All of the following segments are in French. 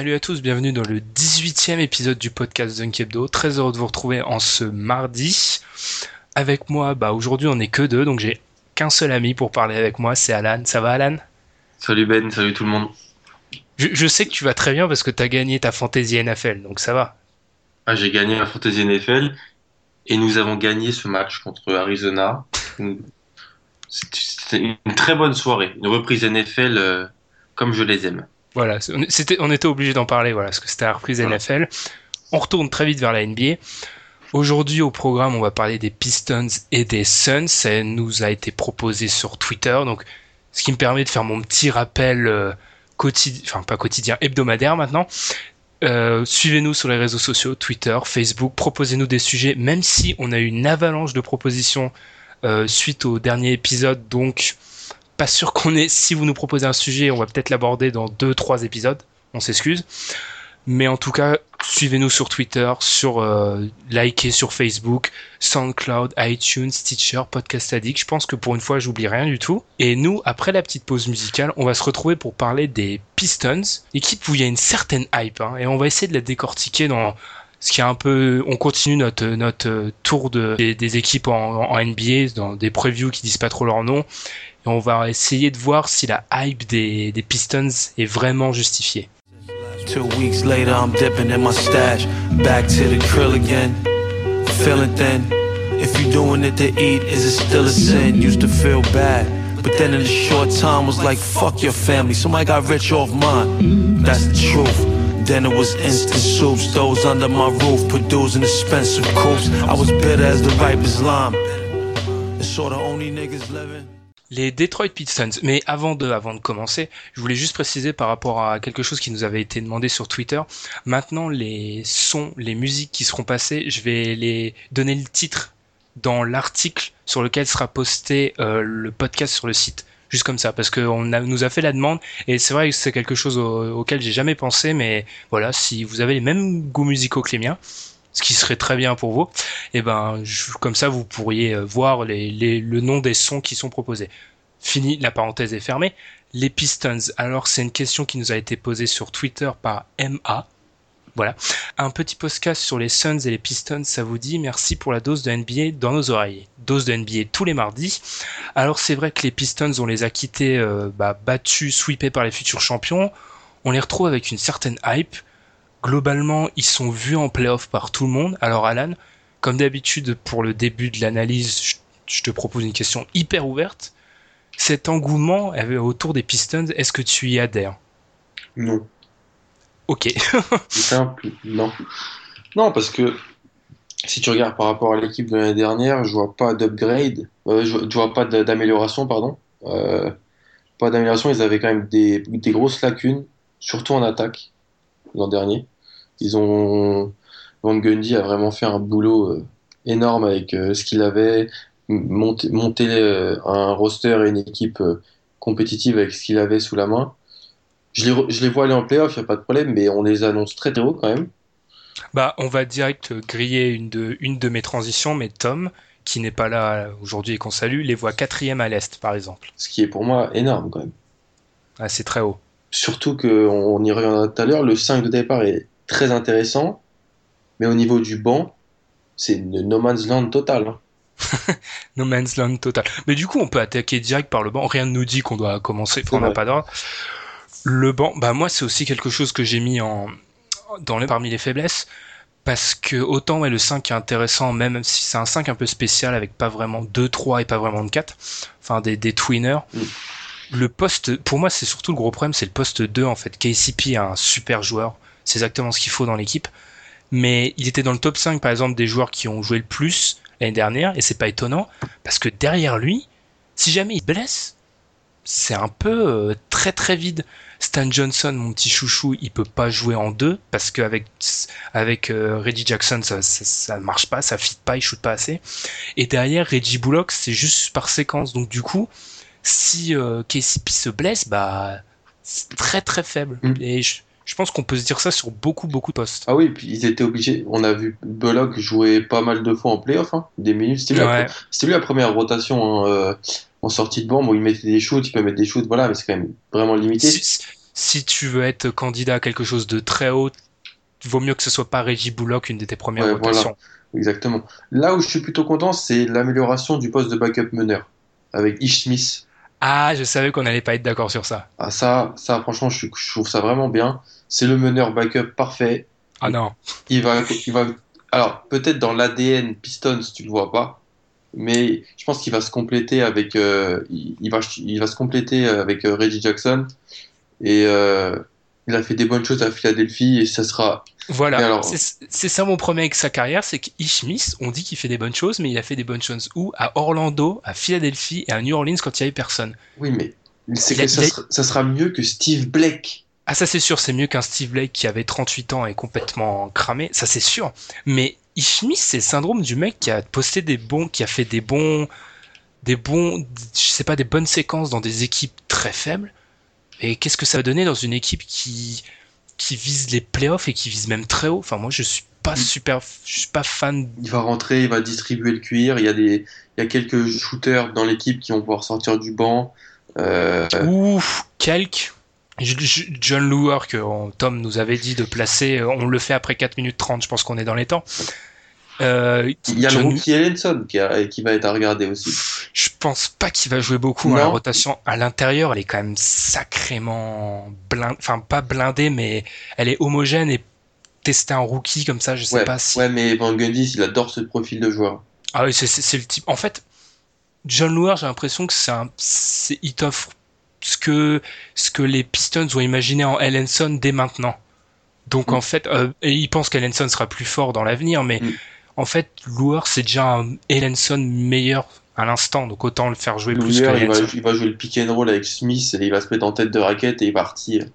Salut à tous, bienvenue dans le 18e épisode du podcast Dunk Hebdo. Très heureux de vous retrouver en ce mardi. Avec moi, bah aujourd'hui on n'est que deux, donc j'ai qu'un seul ami pour parler avec moi, c'est Alan. Ça va Alan? Salut Ben, salut tout le monde. je, je sais que tu vas très bien parce que tu as gagné ta fantasy NFL, donc ça va. Ah, j'ai gagné la Fantasy NFL et nous avons gagné ce match contre Arizona. C'était une très bonne soirée, une reprise NFL euh, comme je les aime. Voilà, on- était obligé d'en parler, voilà, parce que c'était la reprise Voilà. NFL. On retourne très vite vers la NBA. Aujourd'hui au programme, on va parler des Pistons et des Suns. Ça nous a été proposé sur Twitter, donc ce qui me permet de faire mon petit rappel euh, quotidien, enfin pas quotidien, hebdomadaire maintenant. Euh, Suivez-nous sur les réseaux sociaux, Twitter, Facebook. Proposez-nous des sujets, même si on a eu une avalanche de propositions euh, suite au dernier épisode, donc pas sûr qu'on ait. Si vous nous proposez un sujet, on va peut-être l'aborder dans deux, trois épisodes. On s'excuse. Mais en tout cas, suivez-nous sur Twitter, sur euh, likez sur Facebook, SoundCloud, iTunes, Stitcher, Podcast Addict. Je pense que pour une fois, j'oublie rien du tout. Et nous, après la petite pause musicale, on va se retrouver pour parler des Pistons, équipe où il y a une certaine hype, hein, et on va essayer de la décortiquer dans ce qui est un peu. On continue notre notre euh, tour de des, équipes en, en NBA, dans des previews qui disent pas trop leur nom. Et on va essayer de voir si la hype des, des Pistons est vraiment justifiée. Two weeks later, I'm dipping in my stash. Back to the krill again. Feeling thin. If you doing it to eat, is it still a sin? Used to feel bad. But then in a short time was like, fuck your family. Somebody got rich off mine. That's the truth. Then it was instant soups. Those under my roof, producing expensive coops. I was bitter as the ripest lime. And so the only niggas living. Les Detroit Pistons. Mais avant de, avant de commencer, je voulais juste préciser par rapport à quelque chose qui nous avait été demandé sur Twitter. Maintenant, les sons, les musiques qui seront passées, je vais les donner le titre dans l'article sur lequel sera posté euh, le podcast sur le site. Juste comme ça, parce qu'on nous a fait la demande et c'est vrai que c'est quelque chose au- auquel j'ai jamais pensé, mais voilà, si vous avez les mêmes goûts musicaux que les miens, ce qui serait très bien pour vous, et ben je- comme ça vous pourriez euh, voir les, les- le nom des sons qui sont proposés. Fini, la parenthèse est fermée. Les Pistons. Alors c'est une question qui nous a été posée sur Twitter par MA. Voilà. Un petit podcast sur les Suns et les Pistons, ça vous dit merci pour la dose de NBA dans nos oreilles. Dose de NBA tous les mardis. Alors c'est vrai que les Pistons, on les a quittés, euh, bah, battus, sweepés par les futurs champions. On les retrouve avec une certaine hype. Globalement, ils sont vus en playoff par tout le monde. Alors Alan, comme d'habitude pour le début de l'analyse, je, te propose une question hyper ouverte. Cet engouement euh, autour des Pistons, est-ce que tu y adhères? Non. Ok. Simple, non. Non, parce que si tu regardes par rapport à l'équipe de l'année dernière, je vois pas d'upgrade, euh, je, je vois pas d'amélioration, pardon. Euh, pas d'amélioration, ils avaient quand même des, des grosses lacunes, surtout en attaque. l'an dernier. Ils ont Van Gundy a vraiment fait un boulot euh, énorme avec euh, ce qu'il avait, monter, monter euh, un roster et une équipe compétitive avec ce qu'il avait sous la main. Je les, re- je les vois aller en playoff, il n'y a pas de problème, mais on les annonce très très haut quand même. Bah, on va direct griller une de, une de mes transitions, mais Tom, qui n'est pas là aujourd'hui et qu'on salue, les voit quatrième à l'Est, par exemple. Ce qui est pour moi énorme quand même. Ah, c'est très haut. Surtout qu'on on y reviendra tout à l'heure, le 5 de départ est très intéressant, mais au niveau du banc, c'est une no man's land total. hein. No man's land total. Mais du coup, on peut attaquer direct par le banc. Rien ne nous dit qu'on doit commencer. Enfin, on n'a pas d'ordre. Le banc, bah moi, c'est aussi quelque chose que j'ai mis en dans les parmi les faiblesses. Parce que autant ouais, le 5 est intéressant, même si c'est un 5 un peu spécial avec pas vraiment 2, 3 et pas vraiment de 4. Enfin, des, des twinners. Mm. Le poste, pour moi, c'est surtout le gros problème, c'est le poste 2 en fait. KCP est un super joueur. C'est exactement ce qu'il faut dans l'équipe. Mais il était dans le top 5 par exemple des joueurs qui ont joué le plus l'année dernière, et c'est pas étonnant, parce que derrière lui, si jamais il se blesse, c'est un peu euh, très très vide. Stan Johnson, mon petit chouchou, il peut pas jouer en deux parce qu'avec avec euh, Reggie Jackson, ça, ça ça marche pas, ça fit pas, il shoot pas assez. Et derrière Reggie Bullock, c'est juste par séquence. Donc du coup, si euh, KCP se blesse, bah c'est très très faible. Mm. Et je, je pense qu'on peut se dire ça sur beaucoup beaucoup de postes. Ah oui, puis ils étaient obligés. On a vu Bullock jouer pas mal de fois en playoff, hein, des minutes. C'était lui, la- Ouais. c'était lui la première rotation hein, euh, en sortie de banc. Bon, il mettait des shoots, il peut mettre des shoots, voilà, mais c'est quand même vraiment limité. Si, si tu veux être candidat à quelque chose de très haut, vaut mieux que ce soit pas Reggie Bullock, une de tes premières Ouais, rotations. Exactement. Là où je suis plutôt content, c'est l'amélioration du poste de backup meneur avec Ish Smith. Ah, je savais qu'on allait pas être d'accord sur ça. Ah, ça, ça, franchement, je, trouve ça vraiment bien. C'est le meneur backup parfait. Ah non. Il va, il va, alors peut-être dans l'ADN Pistons, tu le vois pas, mais je pense qu'il va se compléter avec, euh, il, il va, il va se compléter avec euh, Reggie Jackson et euh, il a fait des bonnes choses à Philadelphie et ça sera. Voilà, alors- c'est ça mon premier avec sa carrière, c'est qu'Ish Smith, on dit qu'il fait des bonnes choses, mais il a fait des bonnes choses où? À Orlando, à Philadelphie et à New Orleans quand il y avait personne. Oui, mais c'est a- que ça, a- sera, ça sera mieux que Steve Blake. Ah ça c'est sûr, c'est mieux qu'un Steve Blake qui avait 38 ans et complètement cramé, ça c'est sûr. Mais Ish Smith, c'est le syndrome du mec qui a posté des bons, qui a fait des bons, des bons, je sais pas, des bonnes séquences dans des équipes très faibles. Et qu'est-ce que ça va donner dans une équipe qui qui vise les playoffs et qui vise même très haut? Enfin moi je suis pas super, je suis pas fan Il va rentrer, il va distribuer le cuir. Il y a des, il y a quelques shooters dans l'équipe qui vont pouvoir sortir du banc. Euh, Ouf, quelques. John Lure, que on- Tom nous avait dit de placer, euh, on le fait après 4 minutes 30, je pense qu'on est dans les temps. Euh, il y a John- le rookie Ellenson qui, a- qui va être à regarder aussi. Je pense pas qu'il va jouer beaucoup. hein, La rotation à l'intérieur, elle est quand même sacrément blindée, enfin pas blindée, mais elle est homogène et tester un rookie comme ça, je sais Ouais, pas si. ouais, mais Van Gundy, il adore ce profil de joueur. Ah oui, c'est- le type. En fait, John Lure, j'ai l'impression que c'est un, il t'offre ce que, ce que les Pistons ont imaginé en Ellenson dès maintenant. Donc Mm. en fait, euh, et il pense qu'Ellenson sera plus fort dans l'avenir, mais Mm. En fait, Lure, c'est déjà un Ellenson meilleur à l'instant, donc autant le faire jouer plus que il va, Ellenson. il va jouer le pick and roll avec Smith et il va se mettre en tête de raquette et il va partir.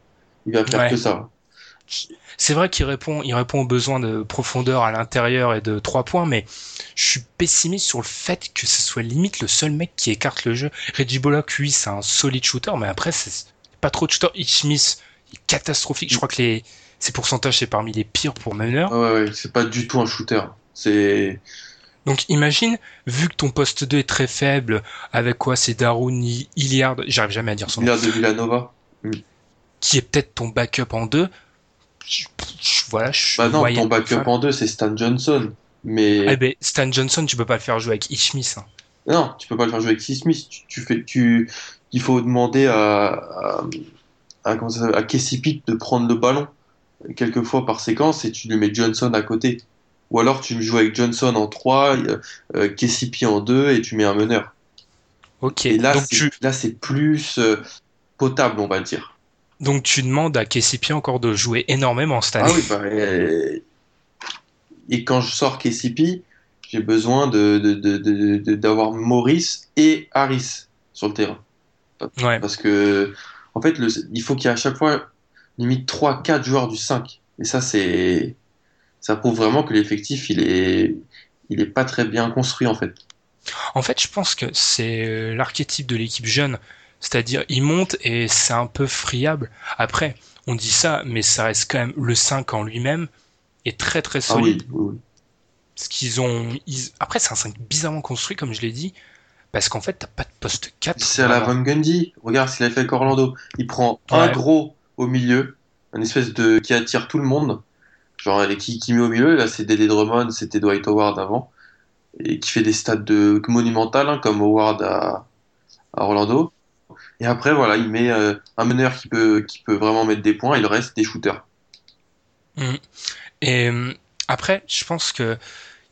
Il va faire Ouais. que ça. C'est vrai qu'il répond, il répond aux besoins de profondeur à l'intérieur et de trois points, mais je suis pessimiste sur le fait que ce soit limite le seul mec qui écarte le jeu. Reggie Bullock, lui, c'est un solide shooter, mais après, c'est pas trop de shooter. Hitch Smith, il est catastrophique. Je crois que les, ses pourcentages, c'est parmi les pires pour meneur. Ouais, ouais, c'est pas du tout un shooter. C'est. Donc imagine, vu que ton poste 2 est très faible, avec quoi c'est Darun Hilliard, j'arrive jamais à dire son nom, Villard de Villanova. qui est peut-être ton backup en deux, je- je- voilà, je suis Bah non, ton backup en deux, c'est Stan Johnson. Mais. Eh ben, Stan Johnson, tu peux pas le faire jouer avec Hitch Smith. hein. Non, tu peux pas le faire jouer avec Smith. Tu, tu fais, tu, il faut demander à, à, à, de prendre le ballon quelques fois par séquence et tu lui mets Johnson à côté. Ou alors tu joues avec Johnson en 3, euh, KCP en 2 et tu mets un meneur. Ok, Et là, donc, c'est, tu, là, c'est plus euh, potable, on va dire. donc tu demandes à KCP encore de jouer énormément cette année. Ah oui, bah, euh, et quand je sors KCP, j'ai besoin de, de, de, de- de- d'avoir Maurice et Harris sur le terrain. Ouais. Parce que, en fait, le, il faut qu'il y ait à chaque fois limite 3-4 joueurs du 5. Et ça, c'est, ça prouve vraiment que l'effectif, il est, il est pas très bien construit en fait. En fait, je pense que c'est euh, l'archétype de l'équipe jeune. C'est-à-dire, il monte et c'est un peu friable. Après, on dit ça, mais ça reste quand même le 5 en lui-même est très très solide. Ah oui, oui. Ce qu'ils ont. ils- Après, c'est un 5 bizarrement construit, comme je l'ai dit. Parce qu'en fait, t'as pas de poste 4. C'est à la. Van Gundy. Regarde ce qu'il a fait avec Orlando. Il prend un gros au milieu, un espèce de qui attire tout le monde. Genre qui, qui met au milieu. Là, c'est Dédé Drummond, c'était Dwight Howard avant, et qui fait des stats de monumentales hein, comme Howard à, Orlando. Et après, voilà, il met euh, un meneur qui peut vraiment mettre des points. Et le reste des shooters. Et euh, après, je pense que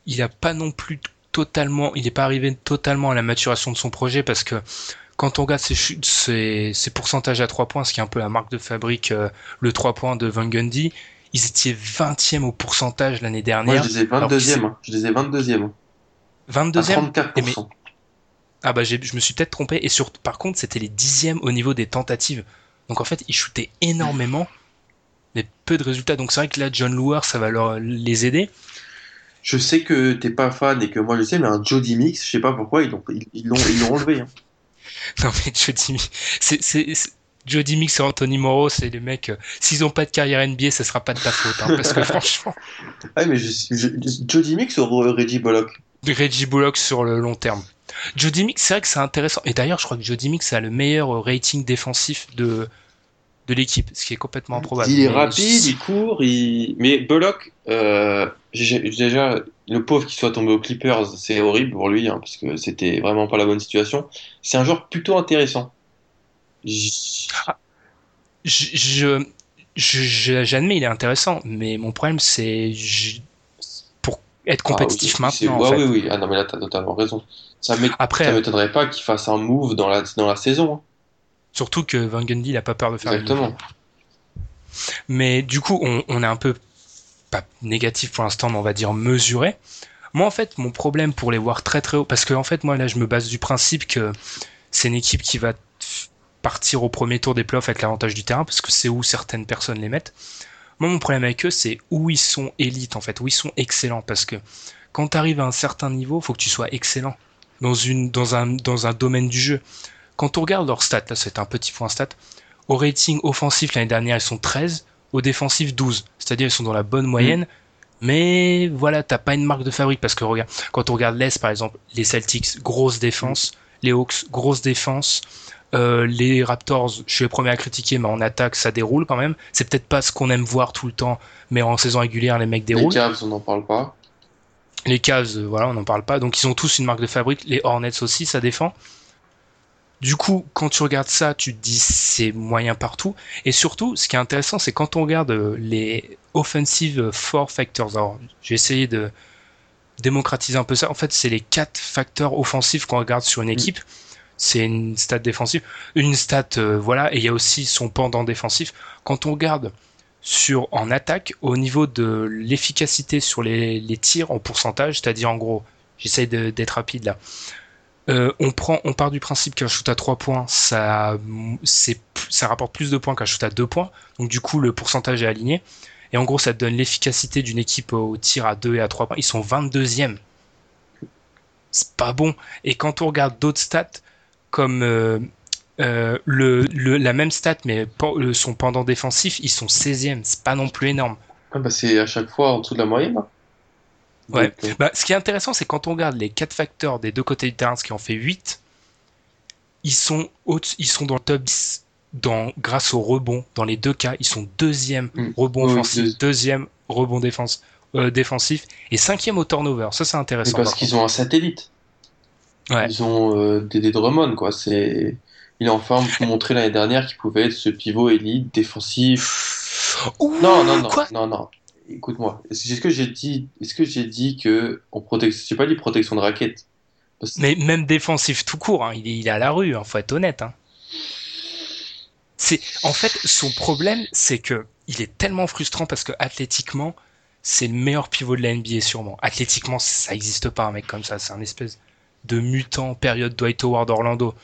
il a pas non plus totalement, il n'est pas arrivé totalement à la maturation de son projet parce que quand on regarde ses pourcentages à 3 points, ce qui est un peu la marque de fabrique, euh, le 3 points de Van Gundy, ils étaient 20e au pourcentage l'année Moi, dernière. je les ai alors qu'il 22e. hein. Je les ai 22e. À 22e 34%. Ah bah j'ai- je me suis peut-être trompé et sur par contre c'était les dixièmes au niveau des tentatives. Donc en fait ils shootaient énormément mais peu de résultats. Donc c'est vrai que là John Luer ça va leur les aider. Je sais que t'es pas fan et que moi je sais, mais un Jody Mix, je sais pas pourquoi ils l'ont ils, ils l'ont ils l'ont enlevé. hein. Non mais Jody Mi- c'est c'est c'est- Jody Mix et Anthony Morrow c'est les mecs euh, s'ils ont pas de carrière NBA ça sera pas de ta faute hein, parce que franchement mais je, je- Jody Mix ou Reggie Bullock? Reggie Bullock sur le long terme. Jody Mix c'est vrai que c'est intéressant et d'ailleurs je crois que Jody Mix a le meilleur euh, rating défensif de de l'équipe ce qui est complètement improbable. Il est Mais rapide, il court, il... mais Bullock, euh, déjà, le pauvre qui soit tombé aux Clippers, c'est horrible pour lui, hein, parce que c'était vraiment pas la bonne situation. C'est un joueur plutôt intéressant. Je, je- je- j'admets, il est intéressant, mais mon problème, c'est pour être compétitif Ah, oui, maintenant. en ouais, fait. oui, oui, ah non, mais là, t'as totalement raison. Ça ça m'étonnerait pas qu'il fasse un move dans la, dans la saison. hein. surtout que Van Gundy, il a pas peur de faire Exactement. Mais du coup, on, on est un peu pas négatif pour l'instant, mais on va dire mesuré. Moi, en fait, mon problème pour les voir très très haut, parce que en fait, moi là, je me base du principe que c'est une équipe qui va partir au premier tour des playoffs avec l'avantage du terrain, parce que c'est où certaines personnes les mettent. Moi, mon problème avec eux, c'est où ils sont élites, en fait, où ils sont excellents, parce que quand tu arrives à un certain niveau, faut que tu sois excellent dans une dans un dans un domaine du jeu. Quand on regarde leurs stats, là, c'est un petit point stat. Au rating offensif l'année dernière, ils sont 13, au défensif 12. C'est-à-dire ils sont dans la bonne moyenne. Mais voilà, t'as pas une marque de fabrique parce que regarde, quand on regarde l'Est par exemple, les Celtics, grosse défense, les Hawks, grosse défense, euh, les Raptors, je suis le premier à critiquer, mais en attaque ça déroule quand même. C'est peut-être pas ce qu'on aime voir tout le temps, mais en saison régulière les mecs Les déroulent. Cavs, on n'en parle pas. Les Cavs, euh, voilà, on n'en parle pas. Donc ils ont tous une marque de fabrique. Les Hornets aussi, ça défend. Du coup, quand tu regardes ça, tu te dis c'est moyen partout. Et surtout, ce qui est intéressant, c'est quand on regarde euh, les offensive four factors. Alors, j'ai essayé de démocratiser un peu ça. En fait, c'est les quatre facteurs offensifs qu'on regarde sur une équipe. C'est une stat défensive, une stat, euh, voilà, et il y a aussi son pendant défensif. Quand on regarde sur en attaque au niveau de l'efficacité sur les, tirs en pourcentage, c'est-à-dire en gros, j'essaye d'être rapide là. Euh, on part du principe qu'un shoot à 3 points, ça, ça rapporte plus de points qu'un shoot à 2 points. Donc du coup, le pourcentage est aligné. Et en gros, ça donne l'efficacité d'une équipe au tir à 2 et à 3 points. Ils sont 22e. C'est pas bon. Et quand on regarde d'autres stats, comme euh, euh, le, le- la même stat, mais le- son pendant défensif, ils sont 16e. C'est pas non plus énorme. Ah, bah, c'est à chaque fois en dessous de la moyenne. hein. Ouais. Euh, Bah, ce qui est intéressant, c'est quand on regarde les quatre facteurs des deux côtés du terrain, ce qui en fait 8, ils sont, ils sont dans le top 10 dans, grâce au rebond. Dans les deux cas, ils sont deuxième Mm. rebond Oui, offensif, deux- deuxième rebond défense, euh, défensif et cinquième au turnover. Ça, c'est mais intéressant. parce par qu'ils ont un satellite. Ouais. Ils ont euh, Dédé Drummond, quoi. C'est... Il est en forme pour montrer l'année dernière qu'il pouvait être ce pivot élite défensif. Ouh, Non, non, non, Quoi non, non. Écoute-moi. Est-ce que j'ai dit, est-ce que j'ai dit que on protège, j'ai pas dit protection de raquette. Parce- Mais même défensif tout court, hein, il, est, il est à la rue, hein, faut être honnête. Hein. C'est, en fait, son problème, c'est que il est tellement frustrant parce que athlétiquement, c'est le meilleur pivot de la NBA sûrement. Athlétiquement, ça existe pas un mec comme ça. C'est un espèce de mutant période Dwight Howard Orlando.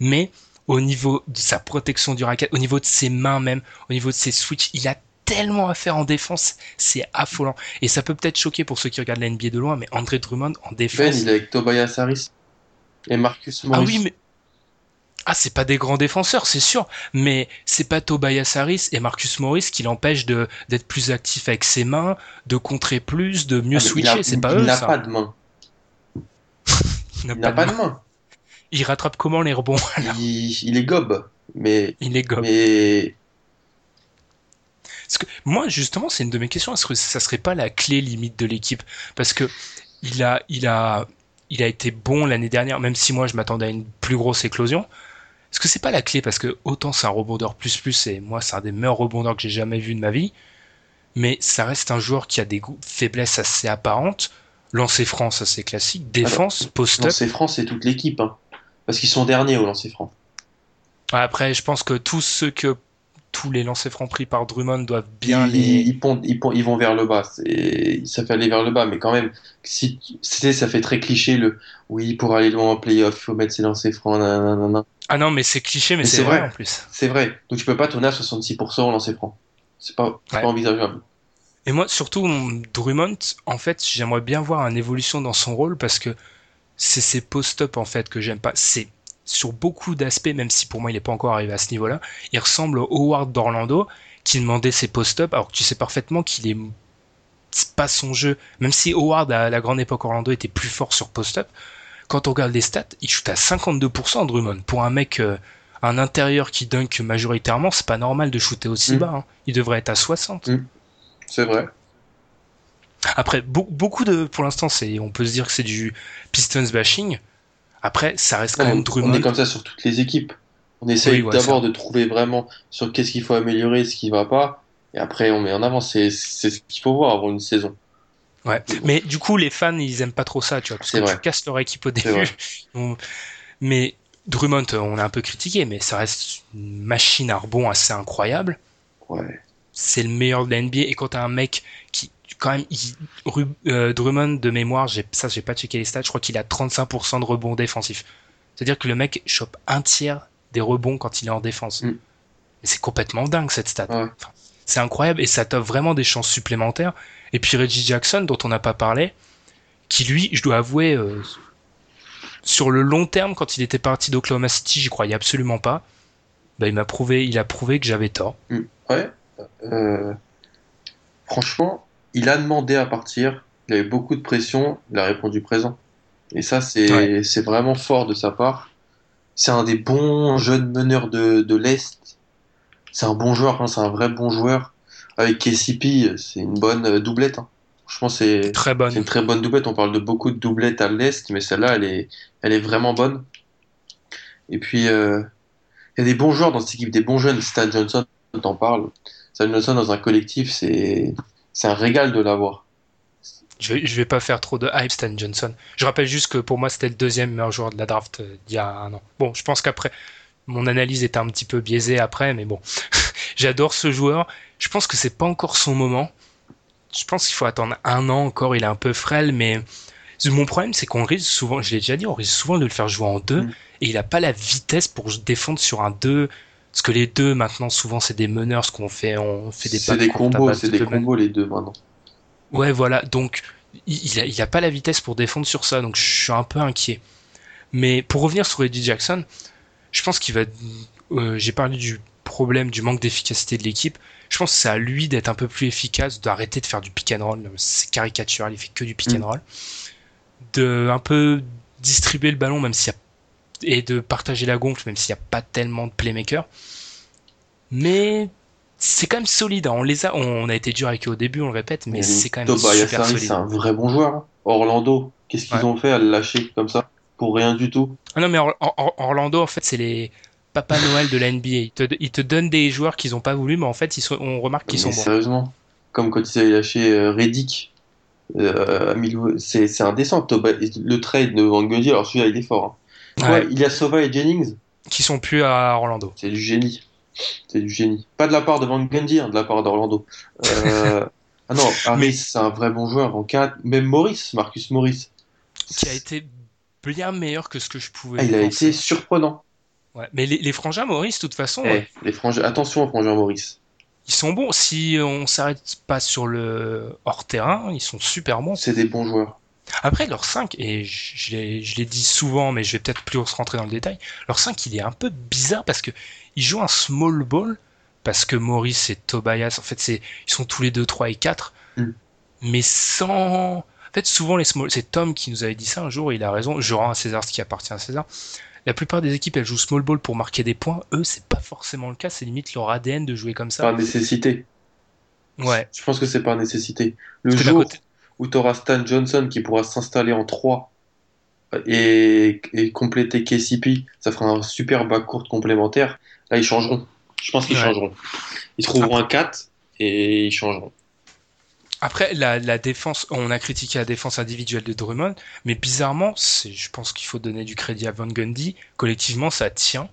Mais au niveau de sa protection du racket, au niveau de ses mains même, au niveau de ses switches, il a tellement à faire en défense, c'est affolant. Et ça peut peut-être choquer pour ceux qui regardent la NBA de loin, mais André Drummond en défense. Ben, il est avec Tobias Harris et Marcus Morris. Ah oui, mais ah, c'est pas des grands défenseurs, c'est sûr, mais c'est pas Tobias Harris et Marcus Morris qui l'empêchent de d'être plus actif avec ses mains, de contrer plus, de mieux Ah, switcher. C'est pas il eux n'a ça. pas de main. Il n'a pas de main. main. Il rattrape comment les rebonds Il, il est gobe. Mais, Il est gobe. mais Parce que moi, justement, c'est une de mes questions. Est-ce que ça serait pas la clé limite de l'équipe? Parce que il a, il a, il a été bon l'année dernière, même si moi je m'attendais à une plus grosse éclosion. Est-ce que c'est pas la clé? Parce que autant c'est un rebondeur plus plus, et moi c'est un des meilleurs rebondeurs que j'ai jamais vu de ma vie, mais ça reste un joueur qui a des faiblesses assez apparentes. Lancer franc, ça c'est classique. Défense, post-up. lancer franc, c'est toute l'équipe. Hein. Parce qu'ils sont derniers au lancer franc. Après, je pense que tous ceux que tous les lancers francs pris par Drummond doivent bien ils, les. ils, pondent- ils, pondent- ils vont vers le bas. Ça fait aller vers le bas, mais quand même, si ça fait très cliché le oui, pour aller loin en playoff, il faut mettre ses lancers francs. nanana. Ah non, mais c'est cliché, mais, Mais c'est vrai, vrai. en plus. C'est vrai. Donc tu peux pas tourner à 66% au lancer franc. C'est pas, Ouais. pas envisageable. Et moi, surtout, mon Drummond, en fait, j'aimerais bien voir une évolution dans son rôle parce que c'est ses post-up, en fait, que j'aime pas. C'est sur beaucoup d'aspects, même si pour moi il n'est pas encore arrivé à ce niveau-là, il ressemble au Howard d'Orlando qui demandait ses post-up alors que tu sais parfaitement qu'il est c'est pas son jeu. Même si Howard à la grande époque Orlando était plus fort sur post-up, quand on regarde les stats, il shoot à 52% Drummond. Pour un mec, euh, un intérieur qui dunk majoritairement, c'est pas normal de shooter aussi Mm. bas. hein. Il devrait être à 60. C'est vrai. Après, beau- beaucoup de, pour l'instant, c'est, on peut se dire que c'est du Pistons bashing. Après, ça reste quand même on Drummond. est comme ça sur toutes les équipes. On essaye Oui, ouais, d'abord de trouver vraiment sur qu'est-ce qu'il faut améliorer, ce qui va pas, et après on met en avant. C'est ce qu'il faut voir avant une saison. Ouais. Mais du coup, les fans, ils aiment pas trop ça, tu vois, parce que vrai. tu casses leur équipe au début. On- Mais Drummond, on a un peu critiqué, mais ça reste une machine à rebond assez incroyable. Ouais. C'est le meilleur de la NBA. Et quand t'as un mec qui, quand même, il- Ru- euh, Drummond de mémoire, j'ai, ça, j'ai pas checké les stats, je crois qu'il a 35% de rebonds défensifs. C'est-à-dire que le mec chope un tiers des rebonds quand il est en défense. Mm. C'est complètement dingue cette stat. Ouais. Enfin, c'est incroyable et ça t'offre vraiment des chances supplémentaires. Et puis Reggie Jackson, dont on n'a pas parlé, qui lui, je dois avouer, euh, sur le long terme, quand il était parti d'Oklahoma City, j'y croyais absolument pas. Bah, il m'a prouvé, il a prouvé que j'avais tort. Ouais. Euh, franchement, il a demandé à partir. Il avait beaucoup de pression. Il a répondu présent. Et ça, c'est Ouais. vraiment fort de sa part. C'est un des bons jeunes meneurs de, de l'Est. C'est un bon joueur, hein, c'est un vrai bon joueur. Avec KCP, c'est une bonne doublette. hein. Franchement, c'est Très c'est bonne. une très bonne doublette. On parle de beaucoup de doublettes à l'Est, mais celle-là, elle est, elle est vraiment bonne. Et puis, euh, il y a des bons joueurs dans cette équipe, des bons jeunes. Stan Johnson, t'en parles. Stan Johnson dans un collectif, c'est c'est un régal de l'avoir. Je vais, je vais pas faire trop de hype, Stan Johnson. Je rappelle juste que pour moi, c'était le deuxième meilleur joueur de la draft euh, d'il y a un an. Bon, je pense qu'après, mon analyse était un petit peu biaisée après, mais bon. J'adore ce joueur. Je pense que c'est pas encore son moment. Je pense qu'il faut attendre un an encore. Il est un peu frêle, mais mon problème, c'est qu'on risque souvent, je l'ai déjà dit, on risque souvent de le faire jouer en deux, Mm. et il a pas la vitesse pour défendre sur un deux. Parce que les deux, maintenant, souvent, c'est des meneurs, ce qu'on fait, on fait des C'est des combos, c'est de des combos les deux maintenant. Ouais, voilà. Donc, il il a, il a pas la vitesse pour défendre sur ça. Donc, je suis un peu inquiet. Mais pour revenir sur Eddie Jackson, je pense qu'il va. euh, J'ai parlé du problème du manque d'efficacité de l'équipe. Je pense que c'est à lui d'être un peu plus efficace, d'arrêter de faire du pick and roll. C'est caricatural, il fait que du pick Mm. and roll. De un peu distribuer le ballon, même s'il y a et de partager la gonfle, même s'il n'y a pas tellement de playmakers. Mais c'est quand même solide. hein. On les a, on a été dur avec eux au début, on le répète, mais c'est quand même super solide. c'est un vrai bon joueur. hein. Orlando, qu'est-ce qu'ils Ouais. ont fait à le lâcher comme ça pour rien du tout? Ah non, mais Or- Or- Orlando, en fait, c'est les Papa Noël de la NBA. Ils te, ils te donnent des joueurs qu'ils n'ont pas voulu, mais en fait, ils sont, on remarque qu'ils sont bons. Sérieusement, comme quand ils avaient lâché euh, Reddick euh, c'est c'est indécent. Toba- le trade de Van Gundy, alors celui-là il est fort. hein. Ouais, il y a Sova et Jennings, Qui sont plus à Orlando. c'est du génie. C'est du génie. Pas de la part de Van Gundy, hein, de la part d'Orlando. Euh, ah non, Harris, c'est un vrai bon joueur en 4. Même Maurice, Marcus Maurice. Qui a été bien meilleur que ce que je pouvais Ah, il a penser. été surprenant. Ouais. Mais les, les frangins Maurice, de toute façon, Eh, ouais, les frangins, attention aux frangins Maurice. ils sont bons. Si on s'arrête pas sur le hors terrain, ils sont super bons. C'est des bons joueurs. Après, leur 5, et je, je l'ai dit souvent, mais je vais peut-être plus rentrer dans le détail, leur 5, il est un peu bizarre parce que ils jouent un small ball, parce que Maurice et Tobias, en fait, c'est, ils sont tous les deux 3 et 4, Mm. mais sans... En fait, souvent, les small... c'est Tom qui nous avait dit ça un jour, et il a raison, je rends à César ce qui appartient à César. La plupart des équipes, elles jouent small ball pour marquer des points. Eux, c'est pas forcément le cas, c'est limite leur ADN de jouer comme ça. Par nécessité. Ouais. Je pense que c'est par nécessité. Le jour côté- où tu auras Stan Johnson qui pourra s'installer en 3 et, et compléter KCP, ça fera un super bas court complémentaire. Là, ils changeront. Je pense qu'ils Ouais. changeront. Ils trouveront un 4 et ils changeront. Après, la, la défense, on a critiqué la défense individuelle de Drummond, mais bizarrement, je pense qu'il faut donner du crédit à Van Gundy. Collectivement, ça tient.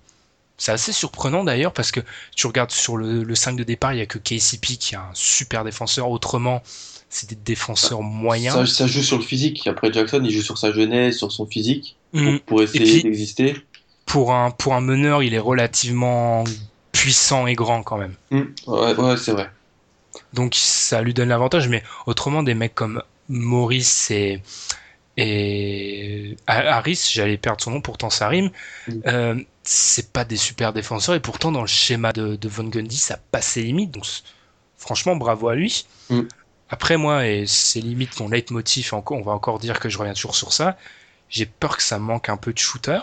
C'est assez surprenant d'ailleurs parce que tu regardes sur le, le 5 de départ, il y a que KCP qui est un super défenseur. Autrement, c'est des défenseurs moyens. ça joue sur le physique. Après, Jackson, il joue sur sa jeunesse, sur son physique, pour, Mm. pour essayer d'exister. Pour un, pour un meneur, il est relativement puissant et grand quand même. Mm. Ouais, ouais, c'est vrai. Donc ça lui donne l'avantage, mais autrement des mecs comme Maurice et, et Harris, j'allais perdre son nom, pourtant ça rime, Mm. euh, c'est pas des super défenseurs, et pourtant dans le schéma de, de Von Gundy, ça passe ses limites, donc franchement bravo à lui. Mm. Après moi, et c'est limite mon leitmotiv, on va encore dire que je reviens toujours sur ça, j'ai peur que ça manque un peu de shooter.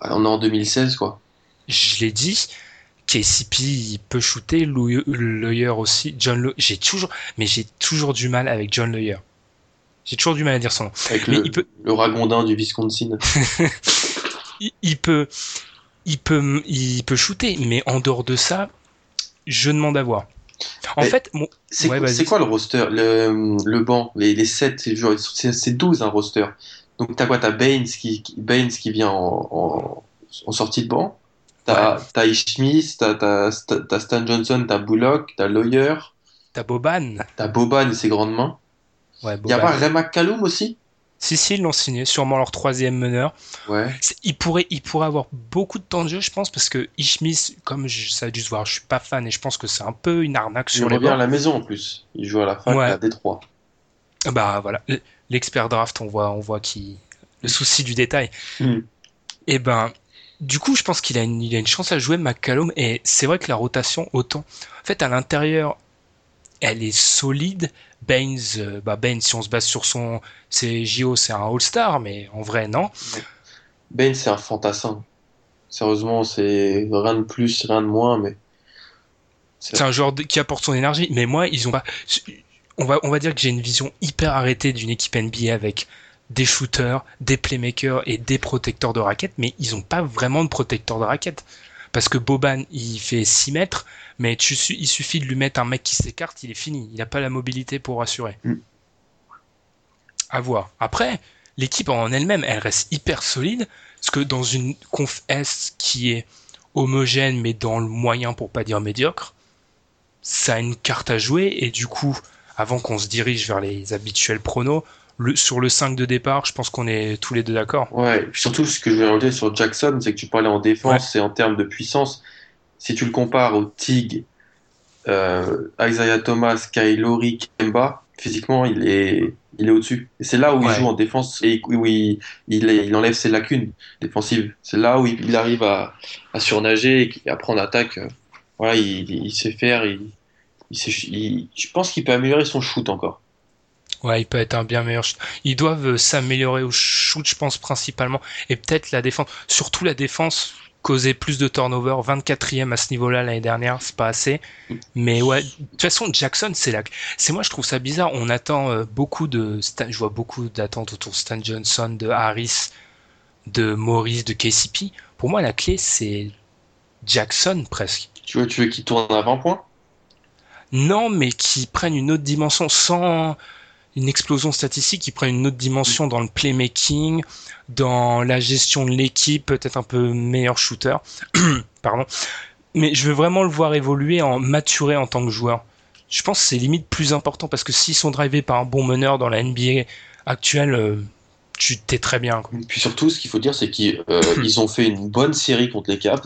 On est en 2016, quoi. Je l'ai dit, KCP il peut shooter, Lawyer aussi, John j'ai toujours, mais j'ai toujours du mal avec John Lawyer. J'ai toujours du mal à dire son nom. Avec Mais le, il peut, le ragondin du Wisconsin. il, il peut, il peut, il peut shooter, mais en dehors de ça, je demande à voir. En Mais- fait, mon, C'est Ouais, quoi, le roster? Le, le banc, les, les 7, c'est genre- c'est c'est 12 un roster. Donc t'as quoi? T'as Baines qui, qui- Baines qui vient en, en, en sortie de banc. T'as Smith, t'as Stan Johnson, t'as Bullock, t'as Lawyer, t'as Boban. t'as Boban et ses grandes mains. Ouais, Y a pas Ray McCallum aussi? Si, si, ils l'ont signé, sûrement leur troisième meneur. Ouais. Il pourrait, il pourrait avoir beaucoup de temps de jeu, je pense, parce que Ishmis, comme je, ça a dû se voir, je suis pas fan et je pense que c'est un peu une arnaque Il sur les revient à la maison en plus. Il joue à la fac Ouais. à Détroit. Bah voilà, l'expert draft, on voit, on voit qui le souci du détail. Hmm. Et ben, du coup, je pense qu'il a une, il a une chance à jouer McCallum et c'est vrai que la rotation autant. En fait, à l'intérieur, elle est solide. Baines, euh, bah Baines, si on se base sur son, c'est JO, c'est un All-Star, mais en vrai non. Baines c'est un fantassin. Sérieusement, c'est rien de plus, rien de moins, mais C'est un joueur qui apporte son énergie, mais moi, ils ont pas. On va, on va dire que j'ai une vision hyper arrêtée d'une équipe NBA avec des shooters, des playmakers et des protecteurs de raquettes, mais ils ont pas vraiment de protecteurs de raquettes. Parce que Boban, il fait 6 mètres, mais tu, il suffit de lui mettre un mec qui s'écarte, il est fini. Il n'a pas la mobilité pour assurer. Mm. À voir. Après, l'équipe en elle-même, elle reste hyper solide, parce que dans une conf S qui est homogène, mais dans le moyen pour pas dire médiocre, ça a une carte à jouer, et du coup, avant qu'on se dirige vers les habituels pronos, le, sur le 5 de départ, je pense qu'on est tous les deux d'accord. Ouais, surtout ce que je vais rajouter sur Jackson, c'est que tu parlais en défense et en termes de puissance. Si tu le compares au Tig, euh, Isaiah Thomas, Kyle Lowry, Kemba, physiquement, il est, il est au-dessus. Et c'est là où Ouais. il joue en défense et où il, il, enlève ses lacunes défensives. C'est là où il, arrive à, à surnager et après en attaque, voilà, il, il sait faire. Il, il sait- il- je pense qu'il peut améliorer son shoot encore. Ouais, il peut être un bien meilleur. shoot. Ils doivent euh, s'améliorer au shoot, je pense, principalement. Et peut-être la défense. Surtout la défense, causer plus de turnover. 24e à ce niveau-là l'année dernière, c'est pas assez. Mais ouais, de toute façon, Jackson, c'est là. C'est moi, je trouve ça bizarre. On attend euh, beaucoup de. Je vois beaucoup d'attentes autour de Stan Johnson, de Harris, de Maurice, de KCP. Pour moi, la clé, c'est Jackson presque. Tu veux, tu veux qu'il tourne à 20 points? Non, mais qui prennent une autre dimension sans une explosion statistique, qui prennent une autre dimension dans le playmaking, dans la gestion de l'équipe, peut-être un peu meilleur shooter. Pardon. Mais je veux vraiment le voir évoluer, en maturer en tant que joueur. Je pense que c'est limite plus important parce que s'ils sont drivés par un bon meneur dans la NBA actuelle, euh, tu t'es très bien. Quoi. Puis surtout, ce qu'il faut dire, c'est qu'ils euh, ils ont fait une bonne série contre les Cavs.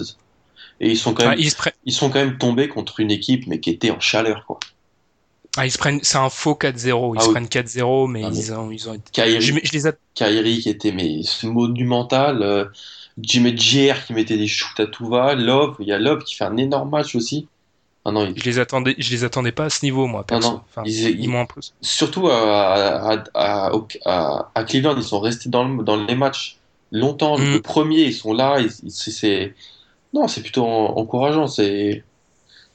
Et ils sont quand Ah, même, ils sont quand même tombés contre une équipe, mais qui était en chaleur, quoi. Ah, ils se prennent, c'est un faux 4-0. Ils Ah se oui. prennent 4-0, mais, Ah, mais- ils ont, ils ont été. Kyrie, Je, je les ai, Kyrie qui était mais monumental, euh, Jimmy JR qui mettait des shoots à tout va, Love, il y a Love qui fait un énorme match aussi. Ah non, il- je les attendais, je les attendais pas à ce niveau, moi, perso. non. Enfin, Ils- ils m'ont imposé. surtout à, à, Cleveland, ils sont restés dans, le- dans les matchs longtemps. Mm. Le premier, ils sont là. ils- ils- c'est, non, c'est plutôt en- encourageant. C'est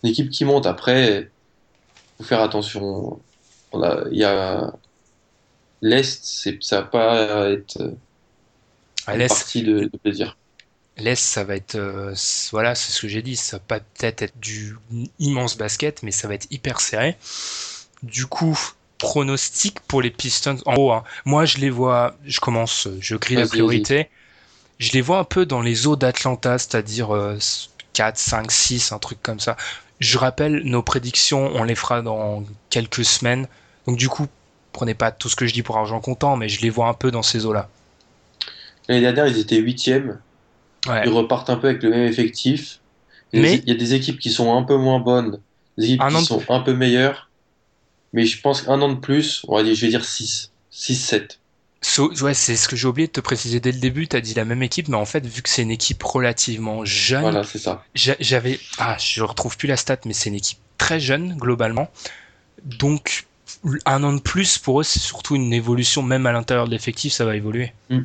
une équipe qui monte. Après, faut faire attention. On a- Il y a l'Est, c'est, ça va pas être À une l'Est, partie de, de plaisir. L'Est, ça va être, euh, voilà, c'est ce que j'ai dit, ça va pas peut-être être du immense basket, mais ça va être hyper serré. Du coup, pronostic pour les Pistons. En gros, hein, moi je les vois, je commence, euh, je grille la priorité. Je les vois un peu dans les eaux d'Atlanta, c'est-à-dire euh, 4, 5, 6, un truc comme ça. Je rappelle, nos prédictions, on les fera dans quelques semaines. Donc du coup, prenez pas tout ce que je dis pour argent comptant, mais je les vois un peu dans ces eaux-là. L'année dernière, ils étaient huitièmes. Ouais. Ils repartent un peu avec le même effectif. Il y a Mais- des- il y a des équipes qui sont un peu moins bonnes, des équipes Un qui sont un peu meilleures. Mais je pense qu'un an de plus, on va dire, je vais dire 6. 6-7. So- ouais, c'est ce que j'ai oublié de te préciser dès le début. Tu as dit la même équipe, mais en fait, vu que c'est une équipe relativement jeune, Voilà, c'est ça. j'a- j'avais. Ah, je retrouve plus la stat, mais c'est une équipe très jeune, globalement. Donc, un an de plus, pour eux, c'est surtout une évolution, même à l'intérieur de l'effectif, ça va évoluer. Mm.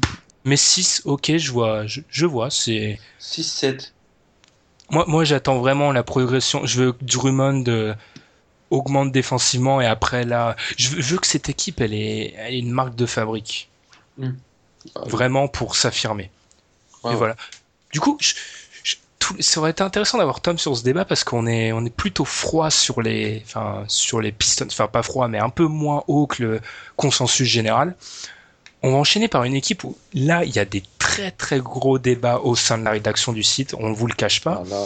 Mais 6, ok, je vois, je, je vois, c'est. 6-7. Moi, moi j'attends vraiment la progression. Je veux que Drummond euh, augmente défensivement et après là, je veux, je veux que cette équipe, elle est, elle est une marque de fabrique. Mm. Vraiment pour s'affirmer. Et voilà. Du coup, je- je- tout- ça aurait été intéressant d'avoir Tom sur ce débat parce qu'on est, on est plutôt froid sur les, enfin, sur les Pistons. Enfin, pas froid, mais un peu moins haut que le consensus général. On va enchaîner par une équipe où là, il y a des très très gros débats au sein de la rédaction du site. On ne vous le cache pas. Ah, là,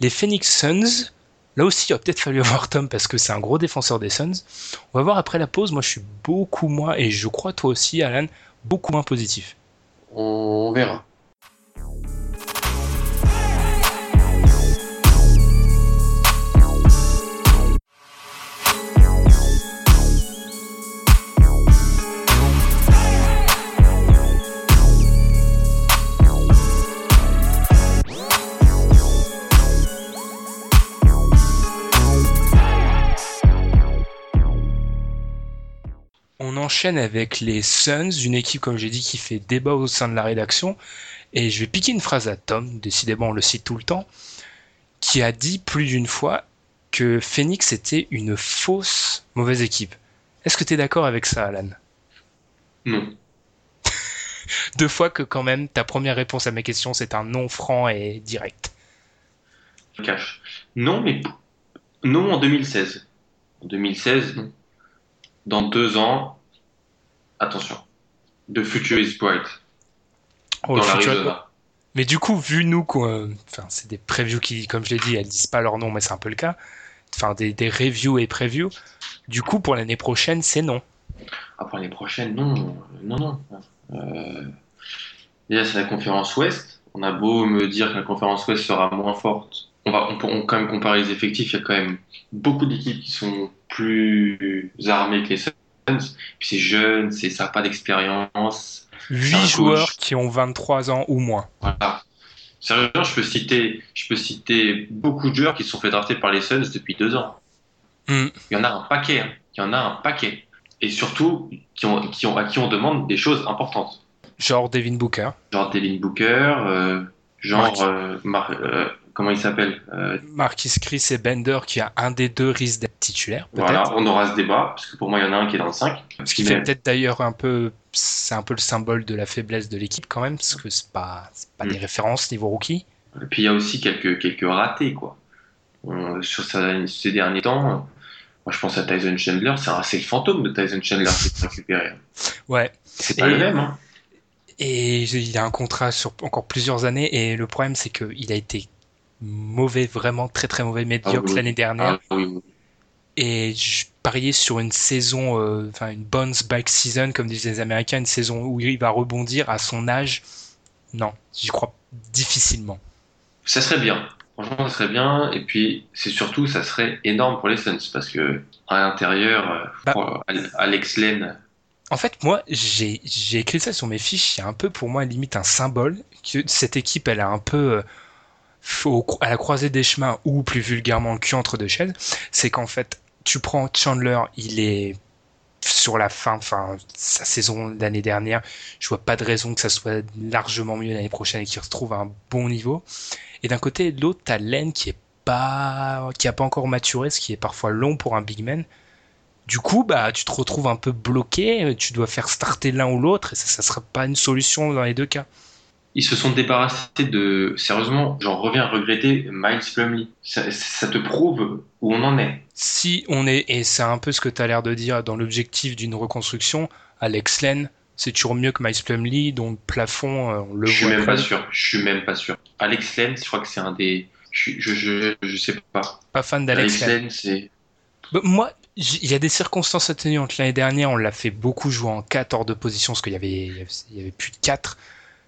Les Phoenix Suns, là aussi, il va peut-être fallu avoir Tom parce que c'est un gros défenseur des Suns. On va voir après la pause. Moi, je suis beaucoup moins, et je crois toi aussi, Alan, beaucoup moins positif. on, on verra. Enchaîne avec les Suns, une équipe, comme j'ai dit, qui fait débat au sein de la rédaction. Et je vais piquer une phrase à Tom, décidément on le cite tout le temps, qui a dit plus d'une fois que Phoenix était une fausse mauvaise équipe. Est-ce que tu es d'accord avec ça, Alan? Non. Deux fois que quand même ta première réponse à mes questions c'est un non franc et direct. Je cache. Non, mais non en 2016. En 2016, non. Dans deux ans, attention. The future is bright. Oh, dans l'Arizona. Mais du coup, vu nous, quoi, enfin, c'est des previews qui, comme je l'ai dit, elles disent pas leur nom, mais c'est un peu le cas. Enfin, des, des reviews et previews. Du coup, pour l'année prochaine, c'est non. Après l'année prochaine, non. Non, non. Euh, Déjà, c'est la conférence Ouest. On a beau me dire que la conférence Ouest sera moins forte. On va on quand même comparer les effectifs. Il y a quand même beaucoup d'équipes qui sont plus armées que les Suns. Puis c'est jeune, c'est ça n'a pas d'expérience. Huit un coach. joueurs qui ont 23 ans ou moins. Voilà. Sérieusement, je peux citer, je peux citer beaucoup de joueurs qui se sont fait drafter par les Suns depuis deux ans. Hmm. Il y en a un paquet. hein. Il y en a un paquet. Et surtout, qui ont, qui ont, à qui on demande des choses importantes. Genre Devin Booker. Genre Devin Booker, euh, genre, Mark. euh, Mar- euh, comment il s'appelle Euh, Marquis Chris et Bender, qui a un des deux risque d'être titulaire. Voilà, on aura ce débat, parce que pour moi, il y en a un qui est dans le 5. Ce qui fait peut-être d'ailleurs un peu, c'est un peu le symbole de la faiblesse de l'équipe quand même, parce que c'est pas, pas Mm. des références niveau rookie. Et puis il y a aussi quelques, quelques ratés, quoi. Euh, sur sa- ces derniers temps, moi je pense à Tyson Chandler, c'est le fantôme de Tyson Chandler qui est récupéré. Ouais. C'est pas Et- le même, hein. Et il a un contrat sur encore plusieurs années, et le problème c'est qu'il a été mauvais, vraiment très très mauvais, médiocre oui. l'année dernière. Ah, oui. Et je pariais sur une saison, euh, enfin une bounce back season, comme disent les Américains, une saison où il va rebondir à son âge. Non, j'y crois difficilement. Ça serait bien. Franchement, ça serait bien. Et puis, c'est surtout, ça serait énorme pour les Suns parce que à l'intérieur, euh, Bah. Alex Len, En fait, moi, j'ai j'ai écrit ça sur mes fiches. Il y a un peu pour moi limite un symbole que cette équipe, elle a un peu euh, à la croisée des chemins ou plus vulgairement le cul entre deux chaises. C'est qu'en fait, tu prends Chandler, il est sur la fin, enfin sa saison l'année dernière. Je vois pas de raison que ça soit largement mieux l'année prochaine et qu'il retrouve un bon niveau. Et d'un côté, l'autre, t'as Len qui est pas, qui a pas encore maturé, ce qui est parfois long pour un big man. Du coup, bah, tu te retrouves un peu bloqué, tu dois faire starter l'un ou l'autre, et ça, ça sera pas une solution dans les deux cas. Ils se sont débarrassés de. Sérieusement, j'en reviens à regretter Miles Plumlee. Ça, ça te prouve où on en est. Si on est, et c'est un peu ce que tu as l'air de dire dans l'objectif d'une reconstruction, Alex Len, c'est toujours mieux que Miles Plumlee, dont le plafond, euh, on le Je suis voit même très- pas sûr. Je suis même pas sûr. Alex Len, je crois que c'est un des. Je, suis- je, je, je sais pas. pas fan d'Alex Alex Len. Len, c'est. Bah, moi, il y a des circonstances atténuantes. L'année dernière, on l'a fait beaucoup jouer en 4 hors de position, parce qu'il y avait- il y avait plus de 4.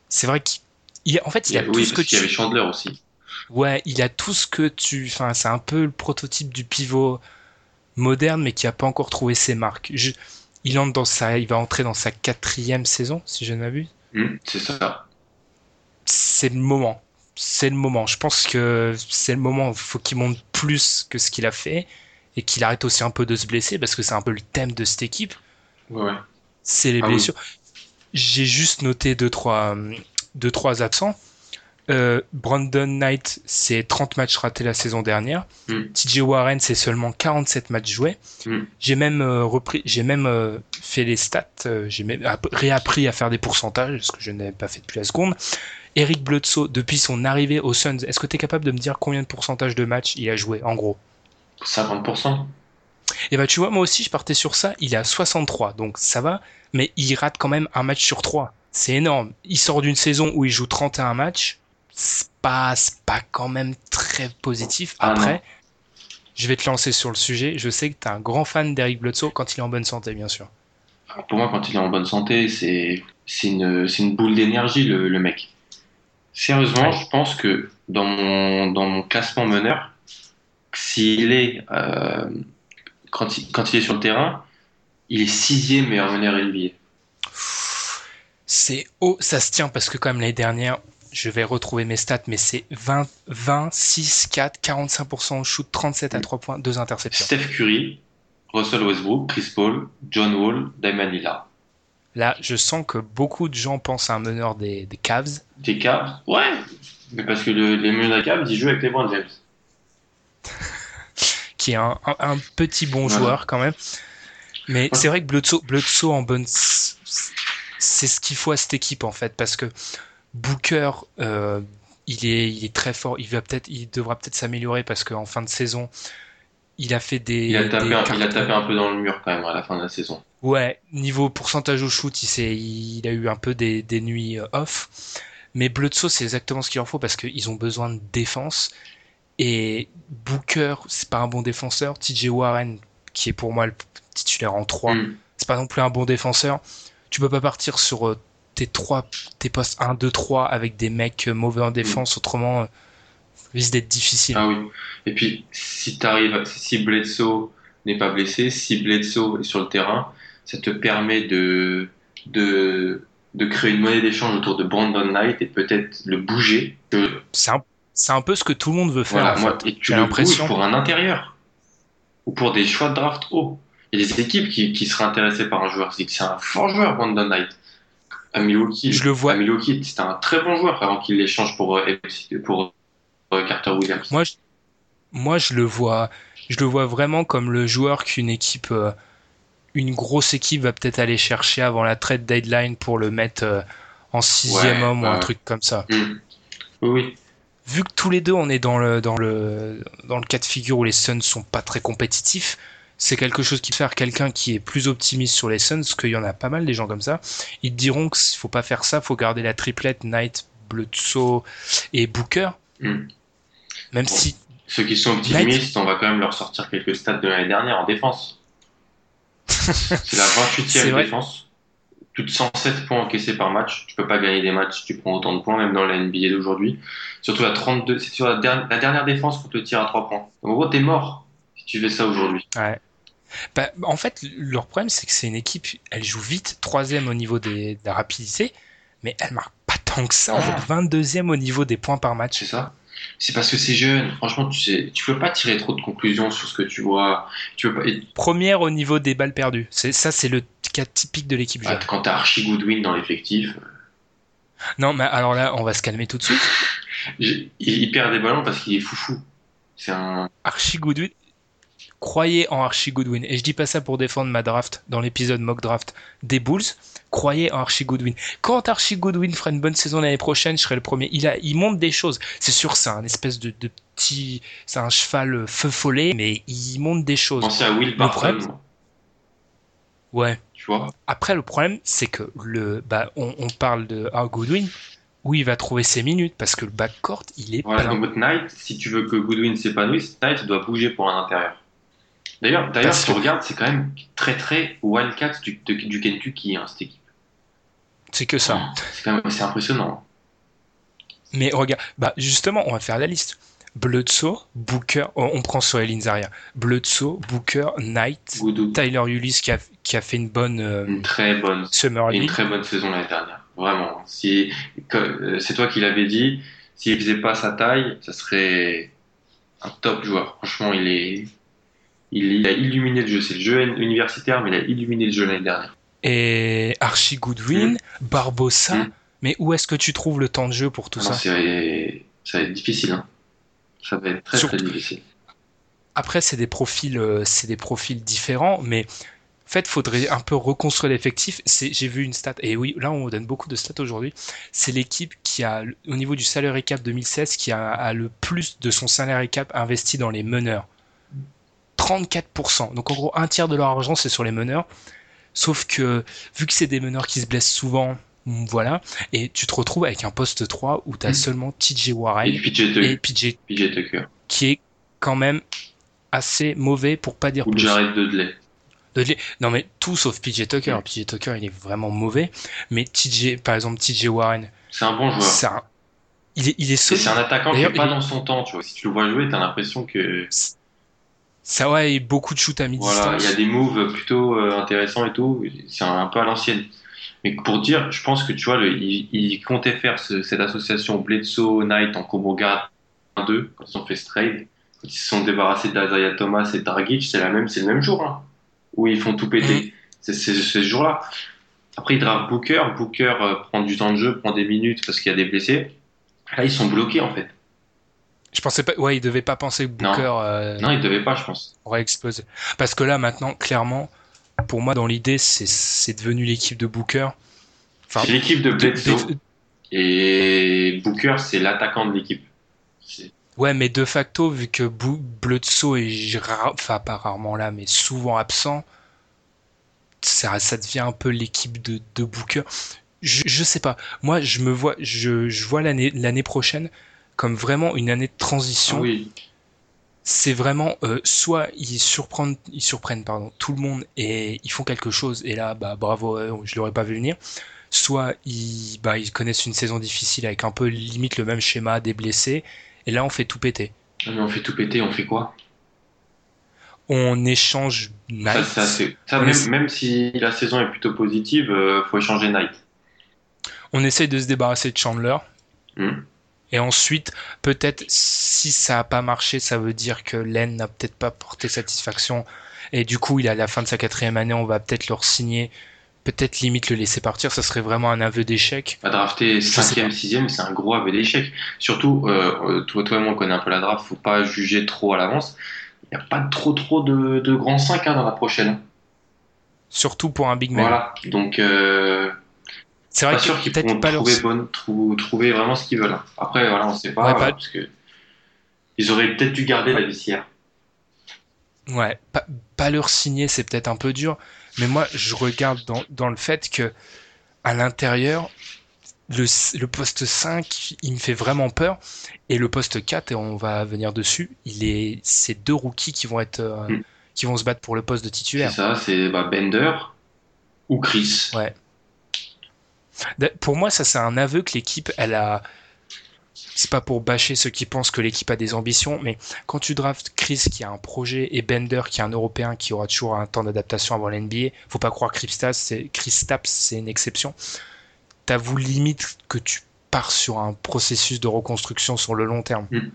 C'est vrai qu'il il a- en fait, il a tout oui, ce que parce qu'il y tu... avait Chandler aussi. Ouais, il a tout ce que tu. Enfin, c'est un peu le prototype du pivot moderne, mais qui a pas encore trouvé ses marques. Je- Il entre dans sa, il va entrer dans sa quatrième saison, si je ne m'abuse. Hmm, c'est ça. C'est le moment. C'est le moment. Je pense que c'est le moment. Il faut qu'il monte plus que ce qu'il a fait et qu'il arrête aussi un peu de se blesser parce que c'est un peu le thème de cette équipe. Ouais. C'est les Ah oui. J'ai juste noté deux trois, deux, trois absents. Euh, Brandon Knight, c'est 30 matchs ratés la saison dernière. Mm. TJ Warren, c'est seulement 47 matchs joués. Mm. J'ai même euh, repris, j'ai même euh, fait les stats, j'ai même app- réappris à faire des pourcentages, ce que je n'avais pas fait depuis la seconde. Eric Bledsoe, depuis son arrivée aux Suns, est-ce que tu es capable de me dire combien de pourcentage de matchs il a joué, en gros? 50%. Et bah tu vois, moi aussi je partais sur ça, il est à 63, donc ça va, mais il rate quand même un match sur trois. C'est énorme. Il sort d'une saison où il joue 31 matchs, c'est pas, pas quand même très positif. Ah, Après, je vais te lancer sur le sujet, je sais que t'es un grand fan d'Eric Bledsoe quand il est en bonne santé, bien sûr. Alors, Pour moi, quand il est en bonne santé, c'est une, une boule d'énergie, le, le mec. Sérieusement, Ouais. je pense que dans mon, dans mon classement meneur, s'il est, euh, quand, il, quand il est sur le terrain, il est sixième meilleur meneur NBA. C'est haut, ça se tient parce que quand même l'année dernière, je vais retrouver mes stats, mais c'est 20, 20, 6, 4, 45% au shoot, 37 à 3 points, 2 interceptions. Steph Curry, Russell Westbrook, Chris Paul, John Wall, Damon Lillard. Là, je sens que beaucoup de gens pensent à un meneur des, des Cavs. Des Cavs? Ouais, mais parce que le- les meneurs des Cavs, ils jouent avec les LeBron James. qui est un, un- un petit bon Voilà. joueur quand même. Mais c'est vrai que Bledsoe, Bledsoe en bonne, c'est ce qu'il faut à cette équipe en fait, parce que Booker, euh, il est, il est très fort. Il va peut-être, il devra peut-être s'améliorer parce qu'en fin de saison, il a fait des. Il a, tapé des un, il a cartons. tapé un peu dans le mur quand même à la fin de la saison. Ouais, niveau pourcentage au shoot, il, il a eu un peu des, des nuits euh, off. Mais Bledsoe, c'est exactement ce qu'il leur faut parce qu'ils ont besoin de défense. Et Booker, c'est pas un bon défenseur. TJ Warren, qui est pour moi le titulaire en 3, Hmm. c'est pas non plus un bon défenseur. Tu peux pas partir sur euh, tes trois, tes postes 1, 2, 3 avec des mecs euh, mauvais en défense, autrement, euh, ça risque d'être difficile. Ah oui. Et puis, si t'arrives, si Bledsoe n'est pas blessé, si Bledsoe est sur le terrain, ça te permet de, de, de créer une monnaie d'échange autour de Brandon Knight et peut-être le bouger. C'est un, c'est un peu ce que tout le monde veut faire. voilà, en moi, fait. et tu le l'impression. pour un intérieur ou pour des choix de draft hauts. Il y a des équipes qui, qui seraient intéressées par un joueur. C'est un fort joueur, Brandon Knight. À Milwaukee, Je le vois. à Milwaukee, c'était un très bon joueur avant qu'il l'échange pour, euh, pour euh, Carter Williams. Moi, je, moi, je le vois, je le vois vraiment comme le joueur qu'une équipe, euh, une grosse équipe va peut-être aller chercher avant la trade deadline pour le mettre euh, en sixième Ouais, homme ou un ouais. truc comme ça. Oui, oui. Vu que tous les deux on est dans le dans le dans le cas de figure où les Suns sont pas très compétitifs, c'est quelque chose qui faire quelqu'un qui est plus optimiste sur les Suns, parce qu'il y en a pas mal des gens comme ça. Ils te diront qu'il faut pas faire ça, faut garder la triplette Knight, Bledsoe et Booker. Hmm. Même Bon. si Ceux qui sont optimistes, on va quand même leur sortir quelques stats de l'année dernière en défense. C'est la C'est 28e vrai. défense. Plus de 107 points encaissés par match. Tu peux pas gagner des matchs, tu prends autant de points, même dans la NBA d'aujourd'hui. Surtout la 32, c'est sur la, dernière, la dernière défense qu'on te tire à 3 points. En gros, t'es mort si tu fais ça aujourd'hui. Ouais. Bah, en fait, leur problème, c'est que c'est une équipe, elle joue vite, troisième au niveau des, de la rapidité, mais elle marque pas tant que ça. En fait, 22e au niveau des points par match. C'est ça. C'est parce que c'est jeune. Franchement, tu sais, tu peux pas tirer trop de conclusions sur ce que tu vois. Tu peux pas. et Première au niveau des balles perdues. C'est ça, c'est le cas typique de l'équipe ah, quand t'as Archie Goodwin dans l'effectif, Non, mais alors là, on va se calmer tout de suite. il, il perd des ballons parce qu'il est foufou. C'est un. Archie Goodwin. Croyez en Archie Goodwin. Et je dis pas ça pour défendre ma draft dans l'épisode mock draft des Bulls. Croyez en Archie Goodwin. Quand Archie Goodwin fera une bonne saison l'année prochaine, je serai le premier. Il a, il monte des choses. C'est sûr, c'est un espèce de, de petit, c'est un cheval feu follet, mais il monte des choses. Pensez à Will Barton, problème- Ouais. tu vois? Après, le problème, c'est que le, bah, on, on parle de Art Goodwin, où il va trouver ses minutes, parce que le backcourt, il est Voilà, plein. Knight, si tu veux que Goodwin s'épanouisse, Knight doit bouger pour un intérieur. D'ailleurs, d'ailleurs, si tu regardes, c'est quand même très très Wildcats du, de- du Kentucky, hein, cette équipe. C'est que ça. C'est quand même c'est impressionnant. Mais regarde, bah justement, on va faire la liste. Bledsoe, Booker, oh, on prend sur les lignes arrière. Bledsoe, Booker, Knight, Tyler Ulyss qui a, qui a fait une bonne euh, une très bonne, Summer une League. très bonne saison l'année dernière. Vraiment. Si, euh, c'est toi qui l'avais dit, s'il faisait pas sa taille, ça serait un top joueur. Franchement, il est, il, a illuminé le jeu. C'est le jeu universitaire, mais il a illuminé le jeu l'année dernière. Et Archie Goodwin, Barbossa. Mm. Mais où est-ce que tu trouves le temps de jeu pour tout Alors, ça ça va être difficile. Hein. Ça va être très Surtout- très difficile. Après, c'est des profils, euh, c'est des profils différents, mais en fait, faudrait un peu reconstruire l'effectif. J'ai vu une stat, et oui, là, on donne beaucoup de stats aujourd'hui. C'est l'équipe qui a, au niveau du salary cap 2016, qui a, a le plus de son salary cap investi dans les meneurs. 34%. Donc, en gros, un tiers de leur argent, c'est sur les meneurs. Sauf que, vu que c'est des meneurs qui se blessent souvent, voilà, et tu te retrouves avec un poste 3 où tu as Mm. seulement TJ Et Warren PJ et PJ, PJ Tucker qui est quand même assez mauvais pour pas dire ou plus. Jared Dudley. Dudley- Non mais tout sauf PJ Tucker. Mm. PJ Tucker il est vraiment mauvais. Mais TJ, par exemple TJ Warren, C'est un bon joueur. c'est un- il est, il est solide. c'est un attaquant qui D'ailleurs, est pas dans son temps, tu vois. Si tu le vois jouer, t'as l'impression que Ça ouais, a beaucoup de shoot à voilà, il mi-distance. y a des moves plutôt euh, intéressants et tout. C'est un, un peu à l'ancienne. Mais pour dire, je pense que tu vois, le, il, il comptait faire ce- cette association Bledsoe Knight en combo garde 2 quand ils ont fait ce trade. Quand ils se sont débarrassés d'Isaiah Thomas et Dragic, c'est la même, c'est le même jour hein, où ils font tout péter. C'est c'est- c'est ce jour-là. Après, ils draftent Booker. Booker euh, prend du temps de jeu, prend des minutes parce qu'il y a des blessés. Là, ils sont bloqués en fait. Je pensais pas, ouais, il devait pas penser que Booker euh, Non, ils devaient pas, je pense. aurait explosé. Parce que là maintenant, clairement, pour moi dans l'idée, c'est c'est devenu l'équipe de Booker. Enfin, C'est l'équipe de Bledsoe. de- Et Booker, c'est l'attaquant de l'équipe. Ouais, mais de facto, vu que Bledsoe est, ra- enfin pas rarement là, mais souvent absent, ça, ça devient un peu l'équipe de, de Booker. Je, je sais pas. Moi, je me vois, je, je vois l'année l'année prochaine comme vraiment une année de Ah transition. oui, C'est vraiment euh, soit ils surprennent, ils surprennent pardon tout le monde et ils font quelque chose et là bah bravo, euh, je l'aurais pas vu venir. Soit ils bah ils connaissent une saison difficile avec un peu limite le même schéma des blessés et là on fait tout péter. mais on fait tout péter, on fait quoi? On échange Knight. ça, même si la saison est plutôt positive, euh, faut échanger Knight. On essaye de se débarrasser de Chandler. Hmm. Et ensuite, peut-être, si ça n'a pas marché, ça veut dire que Len n'a peut-être pas porté satisfaction. Et du coup, il est à la fin de sa quatrième année, on va peut-être le signer Peut-être limite le laisser partir, ça serait vraiment un aveu d'échec. À drafter sais 5ème, pas. 6ème, c'est un gros aveu d'échec. Surtout, euh, euh, toi, toi et moi, on connaît un peu la draft, faut pas juger trop à l'avance. Il n'y a pas trop trop de, de grands 5 hein, dans la prochaine. Surtout pour un big man. Voilà, donc euh, C'est vrai pas que sûr qu'ils pourront pas leur... trouver, bonne, trou- trouver vraiment ce qu'ils veulent. hein. Après, voilà, on sait pas, Ouais, euh, pas- parce que ils auraient peut-être dû garder la vissière. Ouais, pas, pas leur signer, c'est peut-être un peu dur, mais moi je regarde dans, dans le fait que à l'intérieur, le, le poste 5, il me fait vraiment peur, et le poste 4, et on va venir dessus, il est, c'est deux rookies qui vont être, euh, Mm. qui vont se battre pour le poste de C'est titulaire. ça, c'est bah, Bender ou Chris. Ouais. Pour moi, ça c'est un aveu que l'équipe, elle a. C'est pas pour bâcher ceux qui pensent que l'équipe a des ambitions, mais quand tu draftes Chris qui a un projet et Bender qui est un Européen qui aura toujours un temps d'adaptation avant l'NBA, faut pas croire que Chris Stapps c'est une exception. T'avoues limite que tu pars sur un processus de reconstruction sur le long terme. Mm.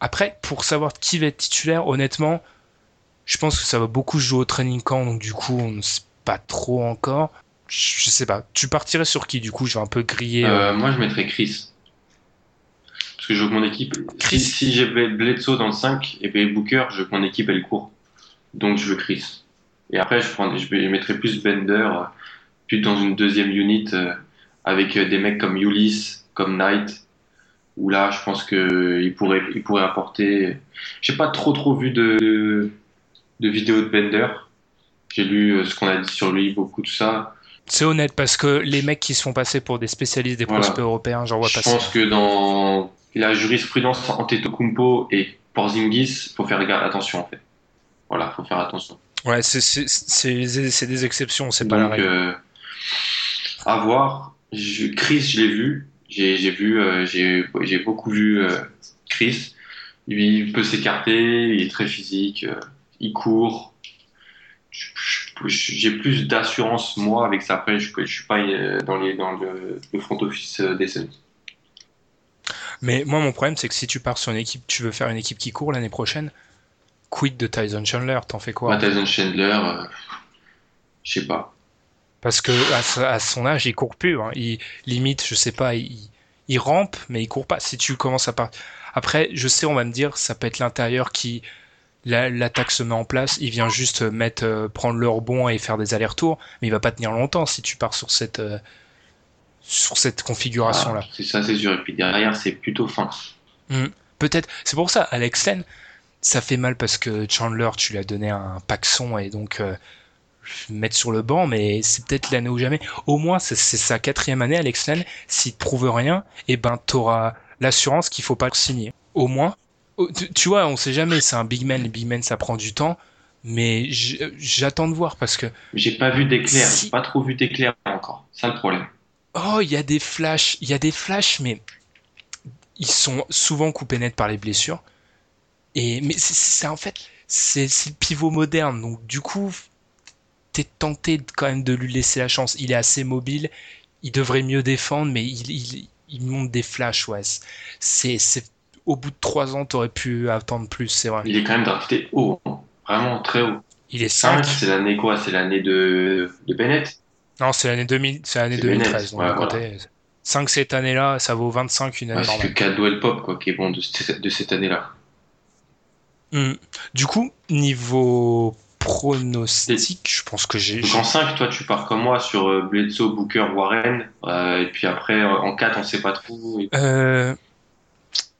Après, pour savoir qui va être titulaire, honnêtement, je pense que ça va beaucoup jouer au training camp, donc du coup, on ne sait pas trop encore. Je sais pas. Tu partirais sur qui, du coup Je vais un peu griller. Euh, euh, moi, je mettrais Chris. Parce que je veux que mon équipe. Chris. Si, j'ai Bledsoe dans le 5 et Booker, je veux que mon équipe, elle court. Donc, je veux Chris. Et après, je, prends, je mettrais plus Bender, plus dans une deuxième unit, euh, avec des mecs comme Ulysse, comme Knight, où là, je pense qu'il pourrait, il pourrait apporter. J'ai pas trop trop vu de, de vidéos de Bender. J'ai lu euh, ce qu'on a dit sur lui, beaucoup de ça. C'est honnête parce que les mecs qui se font passer pour des spécialistes des prospects européens, j'en vois pas. Je pense que dans la jurisprudence Antetokounmpo et Porzingis, faut faire attention en fait. Voilà, faut faire attention. Ouais, c'est des exceptions, c'est pas la règle. Euh, à voir. Chris, je l'ai vu. J'ai vu, euh, j'ai beaucoup vu euh, Chris. Il peut s'écarter, il est très physique, euh, il court. J'ai plus d'assurance moi avec ça. Après, je, je suis pas dans, les, dans le, front office des Suns. Mais moi, mon problème, c'est que si tu pars sur une équipe, tu veux faire une équipe qui court l'année prochaine, quid de Tyson Chandler? T'en fais quoi? Tyson Chandler, je sais pas. Parce que à, son âge, il court plus. Hein. Il limite, je sais pas, il, il rampe, mais il court pas. Si tu commences à partir. Après, je sais, on va me dire, ça peut être l'intérieur qui l'attaque se met en place. Il vient juste mettre, euh, prendre le rebond et faire des allers-retours, mais il va pas tenir longtemps si tu pars sur cette euh, sur cette configuration là. Ah, c'est ça, c'est sûr. Et puis derrière, c'est plutôt fin. Hmm. Peut-être. C'est pour ça, Alex Len, ça fait mal parce que Chandler, tu lui as donné un paxon et donc euh, mettre sur le banc, mais c'est peut-être l'année ou jamais. Au moins, c'est sa quatrième année, Alex Len. S'il prouve rien, et eh ben, t'auras l'assurance qu'il faut pas le signer. Au moins, oh, tu, vois, on sait jamais. C'est un big man. Les big men, ça prend du temps. Mais j'attends de voir parce que. J'ai pas vu d'éclair. J'ai pas trop vu d'éclair encore. C'est le problème. Oh, il y a des flashs. Il y a des flashs, mais ils sont souvent coupés net par les blessures. Et mais c'est en fait c'est le pivot moderne. Donc du coup, t'es tenté quand même de lui laisser la chance. Il est assez mobile, il devrait mieux défendre, mais il, il, il monte des flashs, ouais. C'est, c'est, au bout de trois ans, t'aurais pu attendre plus, c'est vrai. Il est quand même drafté haut, vraiment très haut. Il est 5. c'est l'année quoi? C'est l'année de, de Bennett? Non, c'est l'année, 2000, c'est l'année 2013. donc 5 cette année-là, ça vaut 25 une année ouais, C'est que Cadwell Pop, quoi, qui est bon de, de cette année-là. Hmm. Du coup, niveau pronostic, je pense que j'ai. en 5, toi, tu pars comme moi sur euh, Bledsoe, Booker, Warren. Euh, et puis après, euh, en 4, on sait pas trop.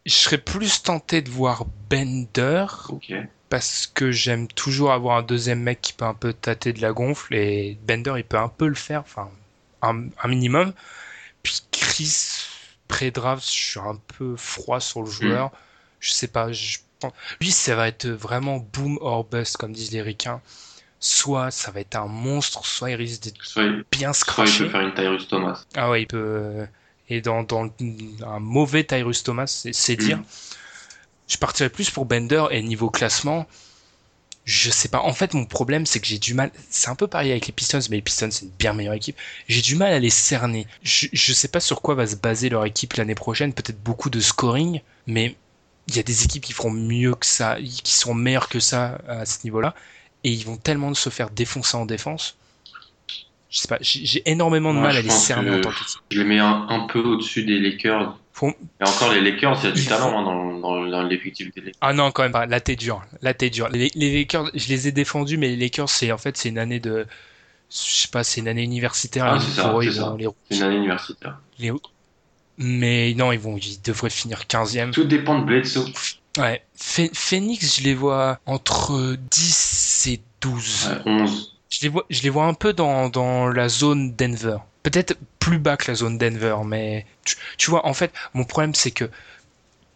Je serais plus tenté de voir Bender. Parce que j'aime toujours avoir un deuxième mec qui peut un peu tâter de la gonfle. Et Bender, il peut un peu le faire. Enfin, un, minimum. Puis Chris, pré-draft, je suis un peu froid sur le joueur. Hmm. Je sais pas, je lui, ça va être vraiment boom or bust, comme disent les ricains. Soit ça va être un monstre, soit il risque d'être bien scratché. Soit il peut faire une Tyrus Thomas. Ah ouais, il peut. Et dans, un mauvais Tyrus Thomas, c'est dire. Je partirais plus pour Bender et niveau classement, je sais pas. En fait, mon problème, c'est que j'ai du mal. C'est un peu pareil avec les Pistons, mais les Pistons, c'est une bien meilleure équipe. J'ai du mal à les cerner. Je, je sais pas sur quoi va se baser leur équipe l'année prochaine. Peut-être beaucoup de scoring, mais il y a des équipes qui feront mieux que ça, qui seront meilleures que ça à ce niveau-là, et ils vont tellement se faire défoncer en défense. Je sais pas, j'ai énormément de mal à les cerner en tant qu'équipe. Je les mets un, peu au-dessus des Lakers. Et encore, les Lakers, il y a du talent hein, dans, dans, l'effectif des Lakers. Ah non, quand même pas. Là, t'es dur. Là, t'es dur. Les, Lakers, je les ai défendus, mais les Lakers, c'est en fait, c'est une année de. Je sais pas, c'est une année universitaire. Ah, c'est ça, c'est une année universitaire. Les, mais non, ils vont, ils devraient finir 15e. Tout dépend de Bledsoe. Ouais. Phoenix, je les vois entre 10 et 12. Ouais, 11. Je les vois, je les vois un peu dans, dans la zone Denver. Peut-être plus bas que la zone Denver, mais tu, tu vois, en fait, mon problème c'est que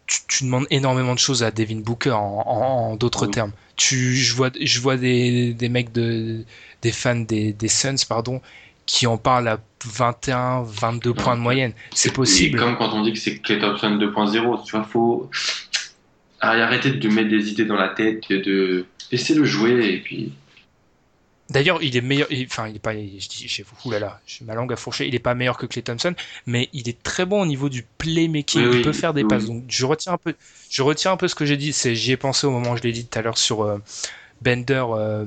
tu, tu, demandes énormément de choses à Devin Booker en, en, d'autres termes. Tu, je vois, je vois des, des mecs de, des fans des, des Suns, pardon, qui en parle à 21, 22 points de moyenne. C'est possible. Comme quand on dit que c'est Clay Thompson 2.0, tu vois, faut arrêter de mettre des idées dans la tête, de laisser le jouer et puis. D'ailleurs, il est meilleur. Enfin, il est pas. Je dis, j'ai là, j'ai ma langue à fourcher. Il est pas meilleur que Clay Thompson, mais il est très bon au niveau du playmaking. il peut faire des passes. Donc, je retiens un peu. Je retiens un peu ce que j'ai dit. C'est, j'y ai pensé au moment où je l'ai dit tout à l'heure sur euh, Bender. Euh,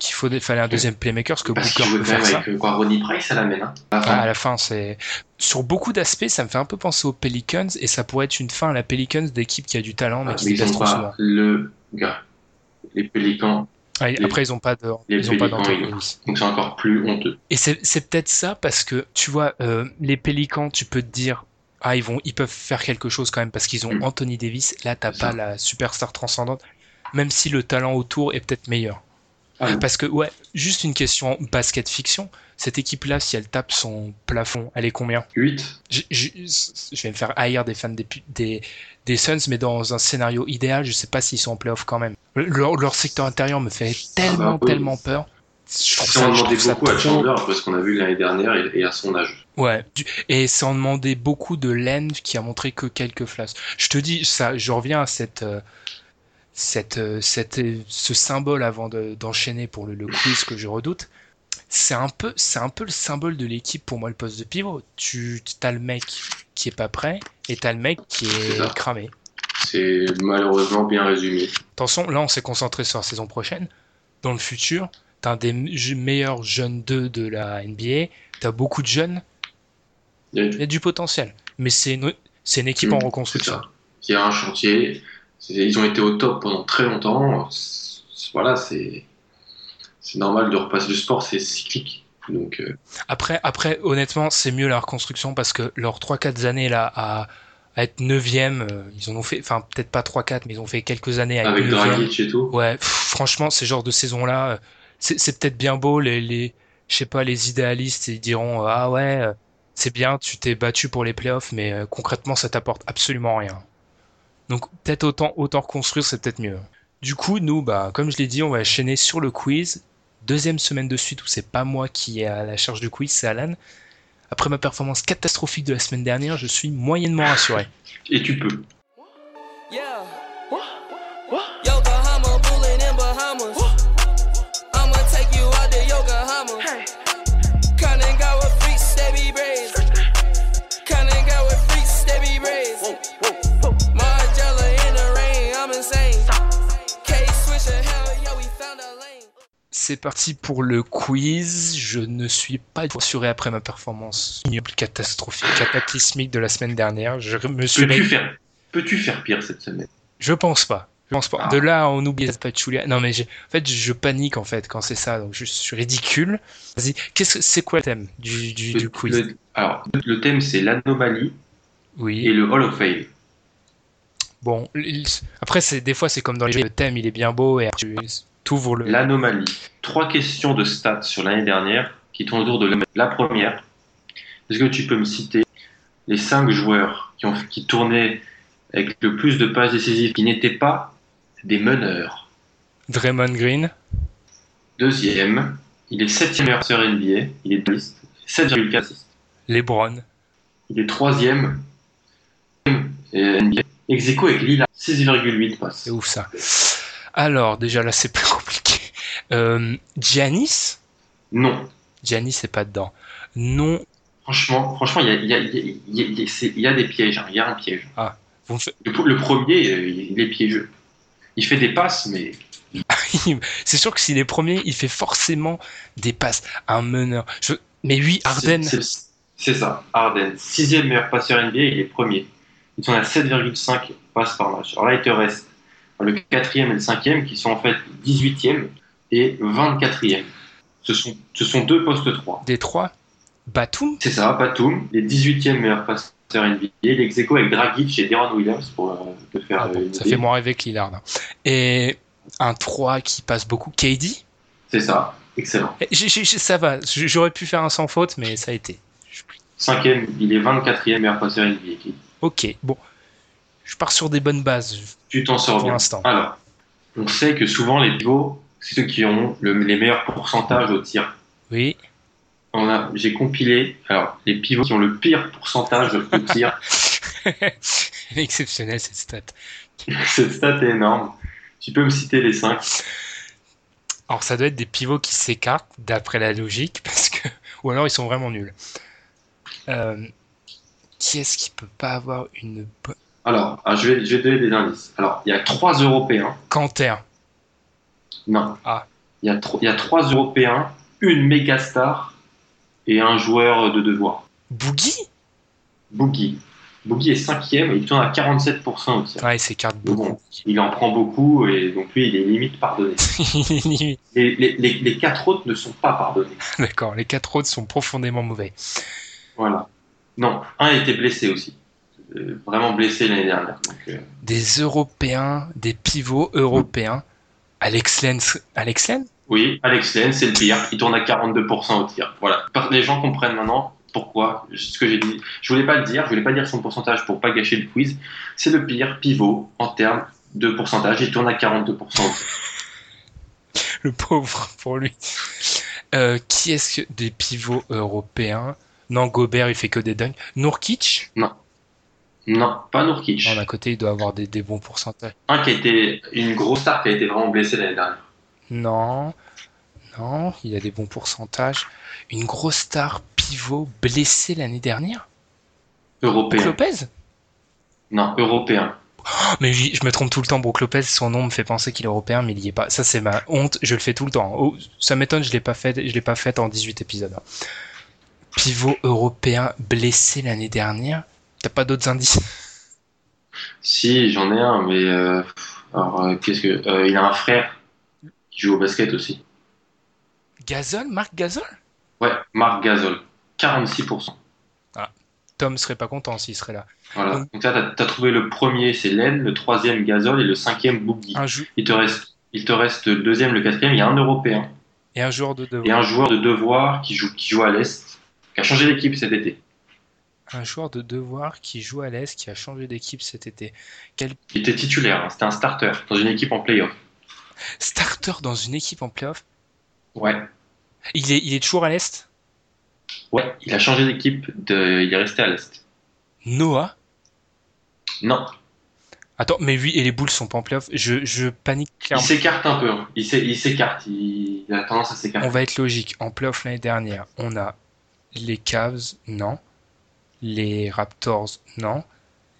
qu'il faut, fallait un deuxième playmaker, parce que Parce Booker peut faire ça. Avec, quoi, Ronnie Price à la main, hein, à la fin. c'est sur beaucoup d'aspects, ça me fait un peu penser aux Pelicans, et ça pourrait être une fin à la Pelicans d'équipe qui a du talent, mais ah, qui mais trop souvent. Le gars, les Pelicans. Ah, après, ils ont pas de, les ils ont pas Donc c'est encore plus honteux. Et c'est peut-être ça parce que tu vois, euh, les Pélicans, tu peux te dire, ah ils vont, ils peuvent faire quelque chose quand même parce qu'ils ont mm. Anthony Davis. Là, t'as pas la superstar transcendante, même si le talent autour est peut-être meilleur. Ah Parce que, ouais, juste une question basket fiction. Cette équipe-là, si elle tape son plafond, elle est combien? 8. Je, je, vais me faire haïr des fans des, des, des Suns, mais dans un scénario idéal, je sais pas s'ils sont en playoff quand même. Leur, leur secteur intérieur me fait tellement, ah bah tellement peur. Je trouve ça, on demandait beaucoup à Chandler parce qu'on a vu l'année dernière et à son âge. Ouais, et ça en demandait beaucoup de Len qui a montré que quelques flashs. Je te dis, ça, je reviens à cette, euh, cette, euh, cette, euh, ce symbole avant d'enchaîner pour le, quiz que je redoute, c'est un peu, c'est un peu le symbole de l'équipe pour moi le poste de pivot. Tu as le mec qui est pas prêt et t'as le mec qui est, cramé. C'est malheureusement bien résumé. Attention, là on s'est concentré sur la saison prochaine. Dans le futur, t'as un des meilleurs jeunes 2 de la NBA. T'as beaucoup de jeunes. Il y a, du potentiel, mais c'est une, une équipe en reconstruction. Il y a un chantier ils ont été au top pendant très longtemps. Voilà, c'est normal de repasser. Le sport, c'est cyclique. Donc, euh, après, après, honnêtement, c'est mieux la reconstruction parce que leurs 3-4 années là à, être 9ème, euh, ils en ont fait, enfin peut-être pas 3-4, mais ils ont fait quelques années avec Dragic et tout. Ouais, franchement, ces genres de saisons là, euh, c'est peut-être bien beau. Les, les je sais pas, les idéalistes, ils diront ah ouais, c'est bien, tu t'es battu pour les playoffs, mais concrètement, ça t'apporte absolument rien. Donc peut-être autant, autant reconstruire, c'est peut-être mieux. Du coup, nous, bah, comme je l'ai dit, on va enchaîner sur le quiz. Deuxième semaine de suite où c'est pas moi qui est à la charge du quiz, c'est Alan. Après ma performance catastrophique de la semaine dernière, je suis moyennement rassuré. Et tu peux. C'est parti pour le quiz. Je ne suis pas rassuré après ma performance ignoble, catastrophique, cataclysmique de la semaine dernière. Je me suis. Peux-tu faire, peux faire pire cette semaine? Je pense pas. Je pense pas. Ah. De là, on oublie Patchoulia. Non, mais en fait, je panique en fait quand c'est ça, donc je suis ridicule. Vas-y, qu'est-ce c'est quoi le thème du, du, quiz? Alors, le thème c'est l'anomalie oui. et le Hall of Fame. Bon, après, c'est des fois, c'est comme dans les jeux, le thème, il est bien beau et tu le. L'anomalie. Trois questions de stats sur l'année dernière qui tournent autour de la première. Est-ce que tu peux me citer les cinq joueurs qui, ont, qui tournaient avec le plus de passes décisives qui n'étaient pas des meneurs? Draymond Green. Deuxième, il est septième meilleur sur NBA, il est 7,4 assists. LeBron. Il est troisième NBA. Execo avec Lila, 6,8 passes. C'est ouf ça. Alors, déjà là, c'est plus compliqué. Euh, Giannis Non. Giannis, c'est pas dedans. Non. Franchement, franchement, il y a, y, a, y a, des pièges. Hein. Il y a un piège. Ah, le, premier, euh, il est piégeux. Il fait des passes, mais. c'est sûr que s'il est premier, il fait forcément des passes. Un meneur. Mais oui, Arden. C'est ça, Arden. Sixième meilleur passeur NBA, il est premier. Il sont à 7,5 passes par match. Alors là, il te reste le quatrième et le cinquième, qui sont en fait 18e et 24e. Ce sont, ce sont deux postes 3. Des trois Batum C'est ça, Batum, les 18e meilleurs passeurs NBA, l'execo avec Dragic et Deron Williams pour euh, faire. Ah ça fait moins rêver que Lillard. Et un 3 qui passe beaucoup, KD C'est ça, excellent. ça va, j'aurais pu faire un sans faute, mais ça a été. Cinquième, il est 24e meilleur passeur NBA. Ok, bon, je pars sur des bonnes bases. Tu t'en sors bien. L'instant. Alors, on sait que souvent les pivots, c'est ceux qui ont le, les meilleurs pourcentages au tir. Oui. on a, j'ai compilé alors les pivots qui ont le pire pourcentage de tir. Exceptionnel cette stat. Cette stat est énorme. Tu peux me citer les 5 Alors ça doit être des pivots qui s'écartent d'après la logique, parce que ou alors ils sont vraiment nuls. Euh, qui est-ce qui peut pas avoir une bonne... Alors, ah, je, vais, je vais donner des indices. Alors, il y a trois Européens. Canter. Non. Ah. Il y a, il y a trois Européens, une méga star et un joueur de devoir. Boogie? Boogie. Boogie est cinquième et il tourne à 47% au tir. Ouais, il s'écarte beaucoup. bon, il en prend beaucoup et donc lui, il est limite pardonné. Les, les, les, les quatre autres ne sont pas pardonnés. D'accord, les quatre autres sont profondément mauvais. Voilà. Non, un était blessé aussi. Euh, vraiment blessé l'année dernière. Donc, euh, Des Européens, des pivots européens. Alex Lenz. Alex Lenz? Oui, Alex Len, c'est le pire. Il tourne à 42% au tir. Voilà. Les gens comprennent maintenant pourquoi. Ce que j'ai dit. Je voulais pas le dire. Je voulais pas dire son pourcentage pour pas gâcher le quiz. C'est le pire pivot en termes de pourcentage. Il tourne à 42% au tir. Le pauvre pour lui. Euh, qui est-ce que des pivots européens? Non, Gobert, il fait que des dunks. Nourkic Non, pas Nourkic. Non, d'un côté, il doit avoir des, des bons pourcentages. Un qui a été une grosse star qui a été vraiment blessé l'année dernière. Non, non, il a des bons pourcentages. Une grosse star pivot blessée l'année dernière? Brook Européen. Lopez? Non, européen. Oh, Mais je me trompe tout le temps. Brook Lopez, son nom me fait penser qu'il est européen, mais il y est pas. Ça, c'est ma honte. Je le fais tout le temps. Oh, ça m'étonne, je l'ai pas fait. Je l'ai pas fait en 18 épisodes. Pivot européen blessé l'année dernière. T'as pas d'autres indices? Si, j'en ai un, mais euh, alors euh, qu'est-ce que euh, il a un frère qui joue au basket aussi. Gasol, Marc Gasol? Ouais, Marc Gasol, 46%. Tom serait pas content s'il serait là. Voilà. Donc- Donc là, t'as as trouvé le premier, c'est Len, le troisième Gasol et le cinquième Boogie. Un jou Il te reste, il te reste le deuxième, le quatrième. Il y a un Européen et un joueur de et devoir. un joueur de devoir qui joue, qui joue à l'est, qui a changé d'équipe cet été. Un joueur de devoir qui joue à l'Est, qui a changé d'équipe cet été. Quel Il était titulaire, hein, c'était un starter dans une équipe en playoff. starter dans une équipe en playoff? Ouais, il est, il est toujours à l'Est? Ouais, il a changé d'équipe, de... il est resté à l'est. Noah? Non, Attends, mais oui, et les Bulls sont pas en playoff. Je, je panique il clairement. s'écarte un peu. hein. Il il s'écarte, il... il a tendance à s'écarter. On va être logique. En playoff l'année dernière, on a les Cavs, non. Les Raptors, non.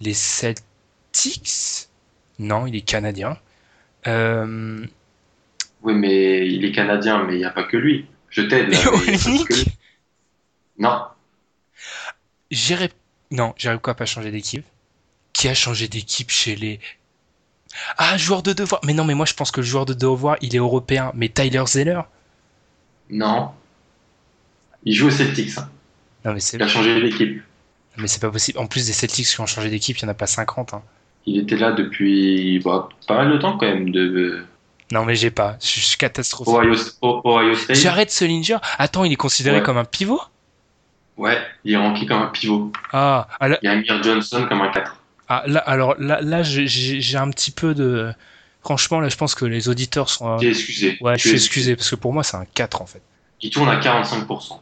Les Celtics, non, il est canadien. Euh, Oui, mais il est canadien, mais il n'y a pas que lui. Je t'aide. Non, Jéré... Non, Jericho a pas changé d'équipe? Qui a changé d'équipe chez les... Ah, joueur de devoir. Mais non, mais moi je pense que le joueur de devoir, il est européen. Mais Tyler Zeller? Non. Il joue au Celtics. hein. Non, mais c'est Il a changé d'équipe. Mais c'est pas possible. En plus des Celtics qui ont changé d'équipe, il y en a pas 50. hein. Il était là depuis bah, pas mal de temps quand même. De Non, mais j'ai pas. Je suis catastrophique. Ohio, Ohio State. Jared Solinger Attends, il est considéré Ouais. comme un pivot? Ouais, il est rempli comme un pivot. Ah, ah, là, Il y a Amir Johnson comme un 4. ah, là, alors là, là j'ai- un petit peu de. Franchement, là, je pense que les auditeurs sont. T'es excusé. Ouais, je Tu suis es excusé parce que pour moi, c'est un 4 en fait. Il tourne à 45%.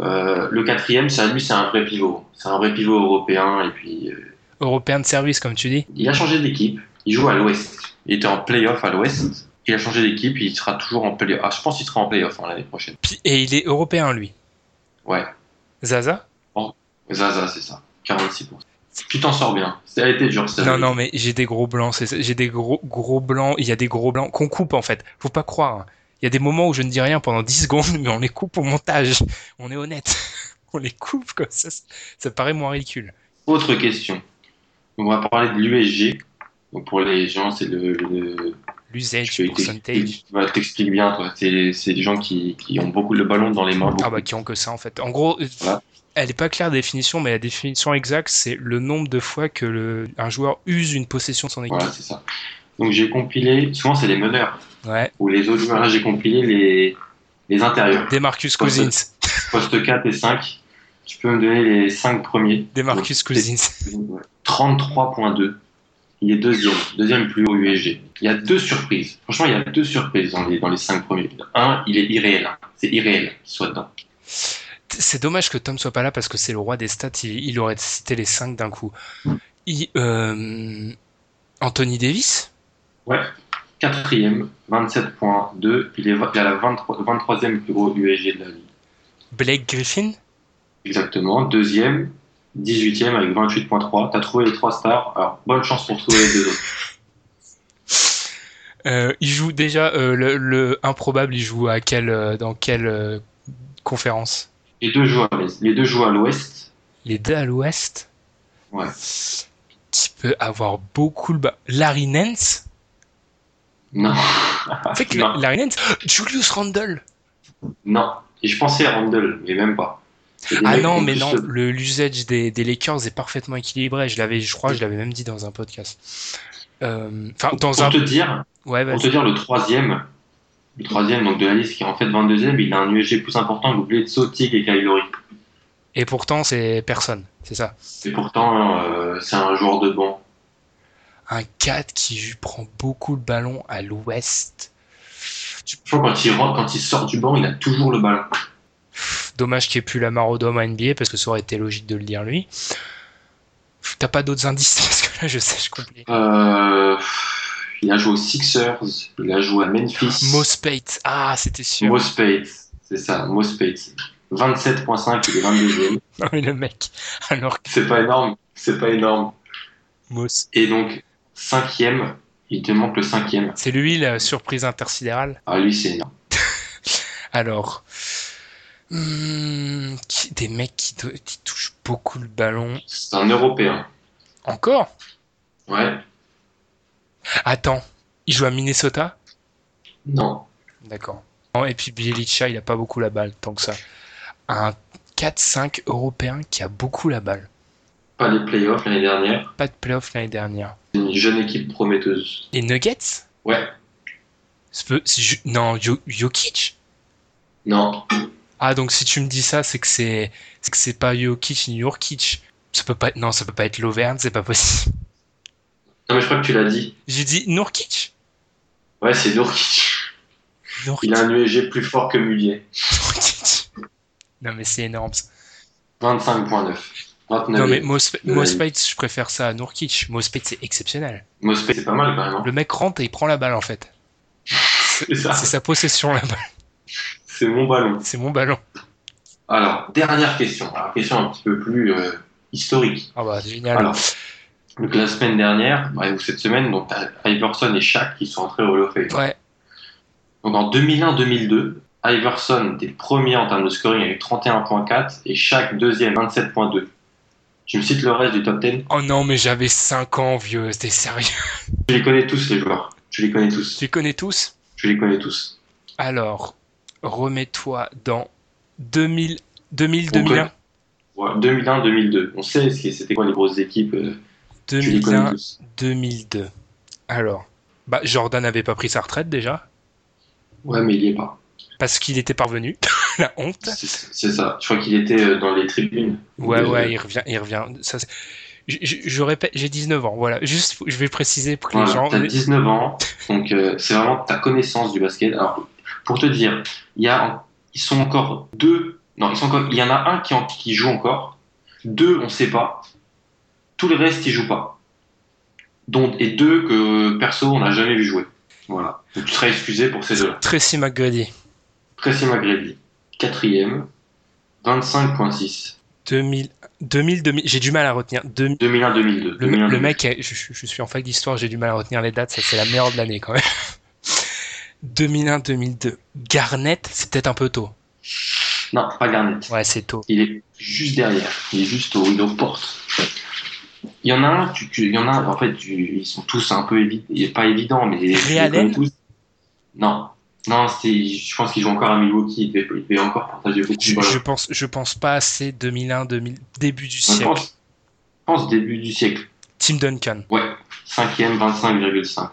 Euh, le quatrième, c'est lui, c'est un vrai pivot. C'est un vrai pivot européen. Et puis, euh, Européen de service, comme tu dis. il a changé d'équipe. Il joue à l'Ouest. Il était en playoff à l'Ouest. Il a changé d'équipe. Il sera toujours en playoff. Ah, je pense qu'il sera en playoff hein, l'année prochaine. Et il est européen, lui. Ouais. Zaza Zaza, c'est ça. 46%. Tu t'en sors bien. Ça a été dur. ça. Non, non, mais j'ai des gros blancs. ça. J'ai des gros, gros blancs. Il y a des gros blancs qu'on coupe en fait. Faut pas croire. Il y a des moments où je ne dis rien pendant 10 secondes, mais on les coupe au montage. On est honnête. On les coupe comme ça. Ça paraît moins ridicule. Autre question. On va parler de l'USG. Pour les gens, c'est le, le- L'usage, percentage. bah, t'expliques bien, toi. C'est des gens qui, qui ont beaucoup le ballon dans les mains. Ah bah qui ont que ça en fait. En gros, Voilà. elle est pas claire la définition, mais la définition exacte, c'est le nombre de fois que le, un joueur use une possession de son équipe. Voilà, c'est ça. Donc j'ai compilé, souvent c'est les meneurs Ouais. ou les autres joueurs. J'ai compilé les, les intérieurs. Demarcus Cousins. Poste 4 et 5. Tu peux me donner les 5 premiers. Demarcus Donc, Cousins. Ouais. 33.2. Il est deuxième, deuxième plus haut USG. Il y a deux surprises. Franchement, il y a deux surprises dans les, dans les cinq premiers. Un, il est irréel. C'est irréel qu'il soit dedans. C'est dommage que Tom soit pas là parce que c'est le roi des stats. Il, il aurait cité les 5 d'un coup. Il- euh, Anthony Davis? Ouais. Quatrième, 27.2. Il est a la 23, 23e plus gros USG de la ligue. Blake Griffin? Exactement. Deuxième, 18e avec 28.3. T'as trouvé les trois stars. Alors, bonne chance pour trouver les deux autres. Euh, il joue déjà euh, le, le improbable. Il joue à euh, dans quelle euh, conférence? Les deux jouent à l'est. Les deux jouent à l'ouest. Les deux à l'Ouest? Ouais. Qui peut avoir beaucoup le bas. Larry Nance? Non. En fait, Non. Nance. Julius Randle. Non. Et je pensais à Randall, mais même pas. Ah non, mais non. de- Le l'usage des, des Lakers est parfaitement équilibré. Je l'avais, je crois, je l'avais même dit dans un podcast. Euh, Enfin, dans Pour un. te dire, Ouais, pour te dire, le troisième, le troisième donc de la liste qui est en fait 22e, il a un USG plus important que Bledsoe, Tig et Kylori. Et pourtant, c'est personne. C'est ça. Et pourtant, euh, c'est un joueur de banc. Un 4 qui prend beaucoup le ballon à l'Ouest. Crois que quand il rentre, quand il sort du banc, il a toujours le ballon. Dommage qu'il n'y ait plus la Marodome à NBA parce que ça aurait été logique de le dire lui. T'as pas d'autres indices parce que là je sais, je complique. Euh, il a joué aux Sixers, il a joué à Memphis. Mo Spate. Ah, c'était sûr. Mo Spate, c'est ça, Mo Spate. 27.5, il est 22e. Non mais le mec. Alors que C'est pas énorme, c'est pas énorme. Mo Et donc, cinquième, il te manque le cinquième. C'est lui la surprise intersidérale. Ah, lui, c'est énorme. Alors. hmm, qui- des mecs qui, touchent beaucoup le ballon. C'est un Européen. Encore? Ouais. Attends. Il joue à Minnesota? Non. D'accord. Et puis Bielicha, il a pas beaucoup la balle, tant que ça. Un 4-5 européen qui a beaucoup la balle. Pas les playoffs l'année dernière. Pas de playoff l'année dernière. C'est une jeune équipe prometteuse. Les Nuggets? Ouais. Peu- Non, Jo- Jokic? Non. Ah, donc si tu me dis ça, c'est que c'est c'est que c'est pas Jokic ni Jokic. Ça peut pas être... Non, ça peut pas être Lovern, c'est pas possible. Non, mais je crois que tu l'as dit. J'ai dit Nurkic? Ouais, c'est Nurkic. Nurkic. Il a un USG plus fort que Mulier. Nurkic. Non, mais c'est énorme. ça. 25.9. 29. Non, mais Mospate, je préfère ça à Nurkic. Mospate, c'est exceptionnel. Mo Spate, c'est pas mal quand même. hein. Le mec rentre et il prend la balle, en fait. C'est sa possession, la balle. C'est mon ballon. C'est mon ballon. Alors, dernière question. Alors, question un petit peu plus euh, historique. Ah bah, génial. Alors, donc la semaine dernière, ou cette semaine, donc Iverson et Shaq qui sont entrés au Fame. Ouais. Donc en 2001-2002, Iverson était premier en termes de scoring avec 31.4 et Shaq deuxième 27.2. Tu me cites le reste du top 10 Oh non, mais j'avais 5 ans, vieux. T'es sérieux Je les connais tous les joueurs. Je les connais tous. Tu les connais tous? Je les connais tous. Alors, remets-toi dans 2000, 2000 On 2001. Ouais, 2001-2002. On sait c'était quoi les grosses équipes. euh, tu les connais 2001, tous. 2002. Alors, bah, Jordan n'avait pas pris sa retraite déjà, Ouais, mais il y est pas. parce qu'il était parvenu. La honte. C'est ça. Je crois qu'il était euh, dans les tribunes. Ouais, ouais, il revient, il revient. Ça, je, je- je répète, j'ai 19 ans, voilà. Juste, je vais préciser pour que les gens. t'as 19 ans, donc euh, c'est vraiment ta connaissance du basket. Alors, pour te dire, il y a, ils sont encore deux. Non, ils sont encore. Il y en a un qui, en- qui joue encore. Deux, on sait pas. Tout le reste, ils jouent pas. Donc, et deux que perso, on n'a jamais vu jouer. Voilà. Donc, tu seras excusé pour ces deux-là. Tracy McGrady, Tracy McGrady, quatrième, 25.6. 2000, 2000, 2000 j'ai du mal à retenir. 2000 2001-2002. le, le mec, je, suis en fac d'histoire, j'ai du mal à retenir les dates, c'est la meilleure de l'année quand même. 2001-2002. Garnett, c'est peut-être un peu tôt. Non, pas Garnett. Ouais, c'est tôt. Il est juste derrière. Il est juste au, aux portes. Il y en a un, tu, tu- il y en a, en fait, tu- ils sont tous un peu évidents. Pas évident, mais connais tous. Non. Non, je pense qu'il joue encore à Milwaukee. Il devait, il devait encore partager beaucoup Je, je pense, je pense pas assez 2001, 2000, début du Je siècle. pense, je pense début du siècle. Tim Duncan. Ouais. Cinquième, 25,5.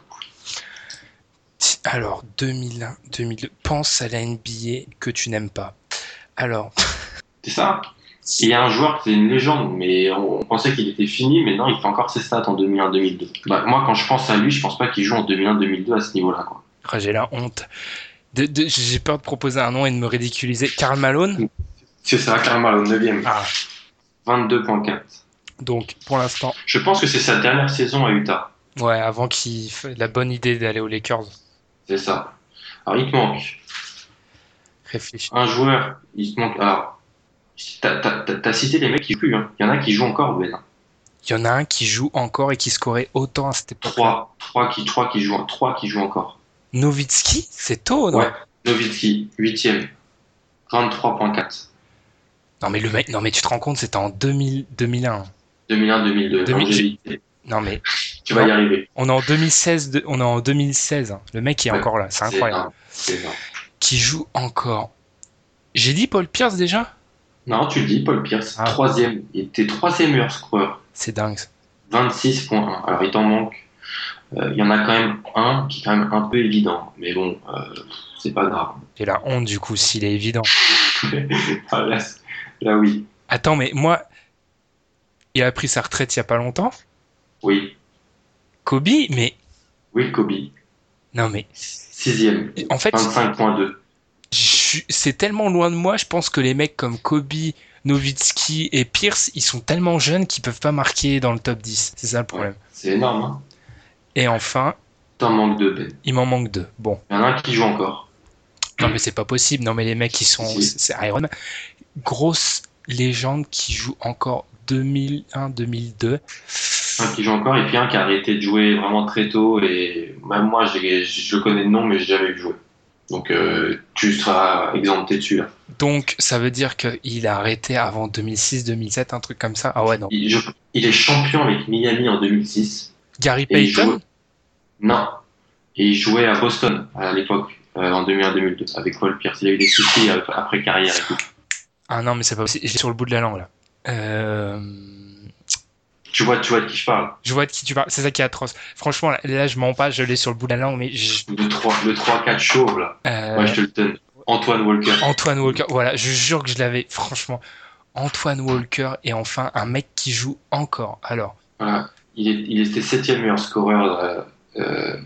Ti- Alors, 2001, 2002. Pense à la NBA que tu n'aimes pas. Alors, C'est ça? Il y a un joueur qui est une légende, mais on, on pensait qu'il était fini, mais non, il fait encore ses stats en 2001-2002. Bah, moi, quand je pense à lui, je pense pas qu'il joue en 2001-2002 à ce niveau-là, quoi. Ah, j'ai la honte. De- de- j'ai peur de proposer un nom et de me ridiculiser. Karl Malone C'est ça, carrément au 9ème. Ah, 22.4. donc pour l'instant, Je pense que c'est sa dernière saison à Utah. ouais, avant qu'il fasse la bonne idée d'aller aux Lakers. C'est ça. Alors, il te manque Réfléchis. un joueur. Il te manque. Alors, t'as, t'as- t'as- t'as cité les mecs qui jouent. Hein. Il y en a qui jouent encore, Ben. Il y en a un qui joue encore et qui scorait autant à cette époque. Trois. Trois qui, trois qui jouent, trois qui jouent encore. Nowitzki, c'est tôt, non Ouais. Nowitzki, 8ème. 23.4. Non mais le mec, non mais tu te rends compte, c'était en 2000, 2001. 2001-2002. 2000. longévité. Non mais Tu vas y arriver. on est en 2016, de- on est en 2016. hein. Le mec est Ouais. encore là, c'est incroyable. énorme. Qui joue encore. J'ai dit Paul Pierce déjà? Non, tu le dis, Paul Pierce, Ah. troisième. Il était troisième meilleur scoreur. C'est dingue. ça. 26.1. Alors, il t'en manque. Euh, Il y en a quand même un qui est quand même un peu évident. Mais bon, euh, c'est pas grave. J'ai la honte du coup s'il est évident. Ah, là, c'est- là, oui. Attends mais moi, il a pris sa retraite il y a pas longtemps. Oui. Kobe, mais Oui, Kobe. non mais Sixième. en fait, 25.2. je suis- c'est tellement loin de moi. Je pense que les mecs comme Kobe, Nowitzki et Pierce, ils sont tellement jeunes qu'ils peuvent pas marquer dans le top 10. C'est ça le problème. C'est énorme, hein. Et enfin, T'en manques deux, Ben. il m'en manque deux. Bon. Il y en a un qui joue encore. Non mais c'est pas possible. Non mais les mecs qui sont, Si. c'est Iron Man. Grosse légende qui joue encore 2001, 2002. Un qui joue encore et puis un qui a arrêté de jouer vraiment très tôt. Et même moi, je le connais de nom, mais j'ai jamais vu jouer. Donc, euh, tu seras exempté dessus, là. Donc ça veut dire qu'il a arrêté avant 2006, 2007, un truc comme ça? Ah ouais non. Il, je- il est champion avec Miami en 2006. Gary Et Payton. Non. Et il jouait à Boston à l'époque, euh, en 2001-2002, avec Paul Pierce. Il a eu des soucis euh, après carrière et tout. Ah non mais c'est pas possible. J'ai sur le bout de la langue là. Euh... Tu vois, tu vois de qui je parle. Je vois de qui tu parles. C'est ça qui est atroce. Franchement là, là, je mens pas. Je l'ai sur le bout de la langue, mais je... Le 3, le 3-4 chauve, là. euh, Ouais, je te le donne. Antoine Walker. Antoine Walker. Voilà, je jure que je l'avais. Franchement, Antoine Walker et enfin un mec qui joue encore. Alors. Voilà. Il, est, il était septième meilleur scoreur euh, euh,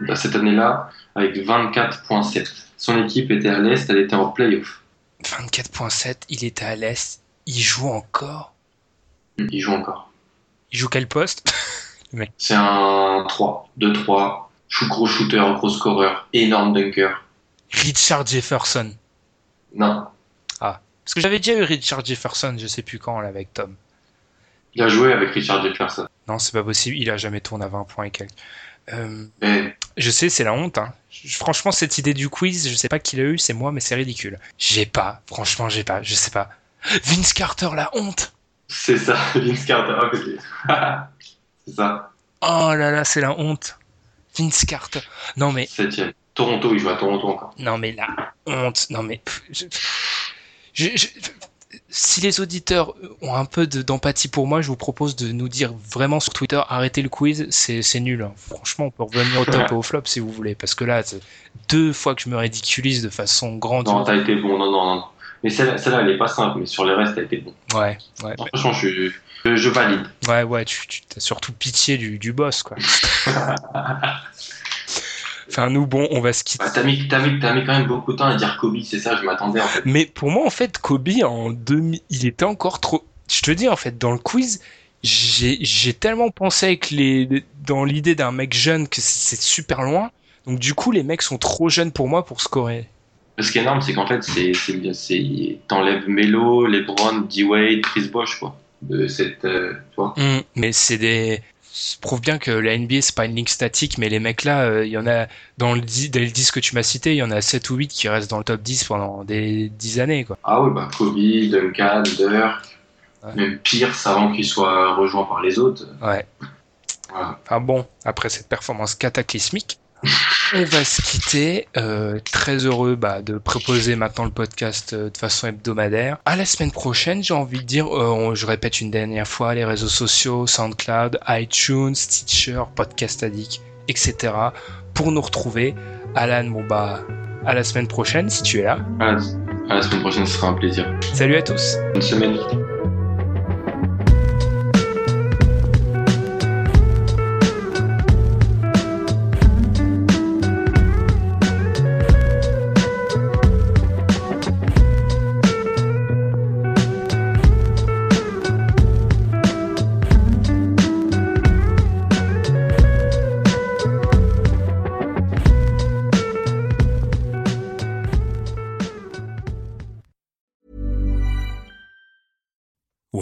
de cette année-là, avec 24.7. Son équipe était à l'Est, elle était en playoff. 24.7, il était à l'Est, il joue encore? Il joue encore. Il joue quel poste? C'est un 3, 2-3, chou- gros shooter, gros scoreur, énorme dunker. Richard Jefferson. Non, Parce que j'avais déjà eu Richard Jefferson, je sais plus quand, là, avec Tom. il a joué avec Richard Jefferson. Non, c'est pas possible, il a jamais tourné à 20 points et quelques. Euh, je sais, c'est la honte. Hein. Je- Franchement, cette idée du quiz, je sais pas qui l'a eu, c'est moi, mais c'est ridicule. J'ai pas, franchement, j'ai pas, je sais pas. Vince Carter, la honte c'est ça, Vince Carter. Ah, c'est- c'est ça, Oh là là, c'est la honte. Vince Carter. Non mais, septième. Toronto, il joue à Toronto encore. non mais la honte. Non mais, pff, je- je- je- si les auditeurs ont un peu de- d'empathie pour moi, je vous propose de nous dire vraiment sur Twitter, arrêtez le quiz, c'est nul. hein. Franchement, on peut revenir au top et au flop si vous voulez, parce que là, deux fois que je me ridiculise de façon Non, grandiose. t'as été bon, non, non, non. non. Mais celle- celle-là, elle est pas simple, mais sur les restes, t'as été bon. Ouais, ouais, Non, franchement, je, je, je valide. ouais, ouais, tu, tu as surtout pitié du, du boss, quoi. Enfin, nous, bon, on va se quitter. Bah, t'as mis, t'as mis, t'as mis quand même beaucoup de temps à dire Kobe, c'est ça, je m'attendais en fait. Mais pour moi, en fait, Kobe, en 2000, il était encore trop. Je te dis, en fait, dans le quiz, j'ai j'ai tellement pensé avec les, dans l'idée d'un mec jeune que c'est super loin. Donc, du coup, les mecs sont trop jeunes pour moi pour scorer. Ce qui est énorme, c'est qu'en fait, c'est, c'est, c'est, t'enlèves Melo, LeBron, D-Wade, Chris Bosh, quoi. De cette, euh, tu vois. Hum, mais c'est des. Ça prouve bien que la NBA, c'est pas une ligne statique, mais les mecs là, euh, il y en a, dans le, dans le 10 que tu m'as cité, il y en a 7 ou 8 qui restent dans le top 10 pendant des 10 années, quoi. Ah oui, bah, Kobe, Duncan, Dirk, Ouais. même Pierce avant qu'il soit rejoint par les autres. Ouais. Voilà. Enfin bon, après cette performance cataclysmique, on va se quitter. Euh, très heureux bah, de proposer maintenant le podcast euh, de façon hebdomadaire. À la semaine prochaine, j'ai envie de dire, euh, on- je répète une dernière fois, les réseaux sociaux, SoundCloud, iTunes, Stitcher, Podcast Addict, etc. Pour nous retrouver. Alan, bon bah, à la semaine prochaine si tu es là. À la, à la semaine prochaine, ce sera un plaisir. Salut à tous. Bonne semaine.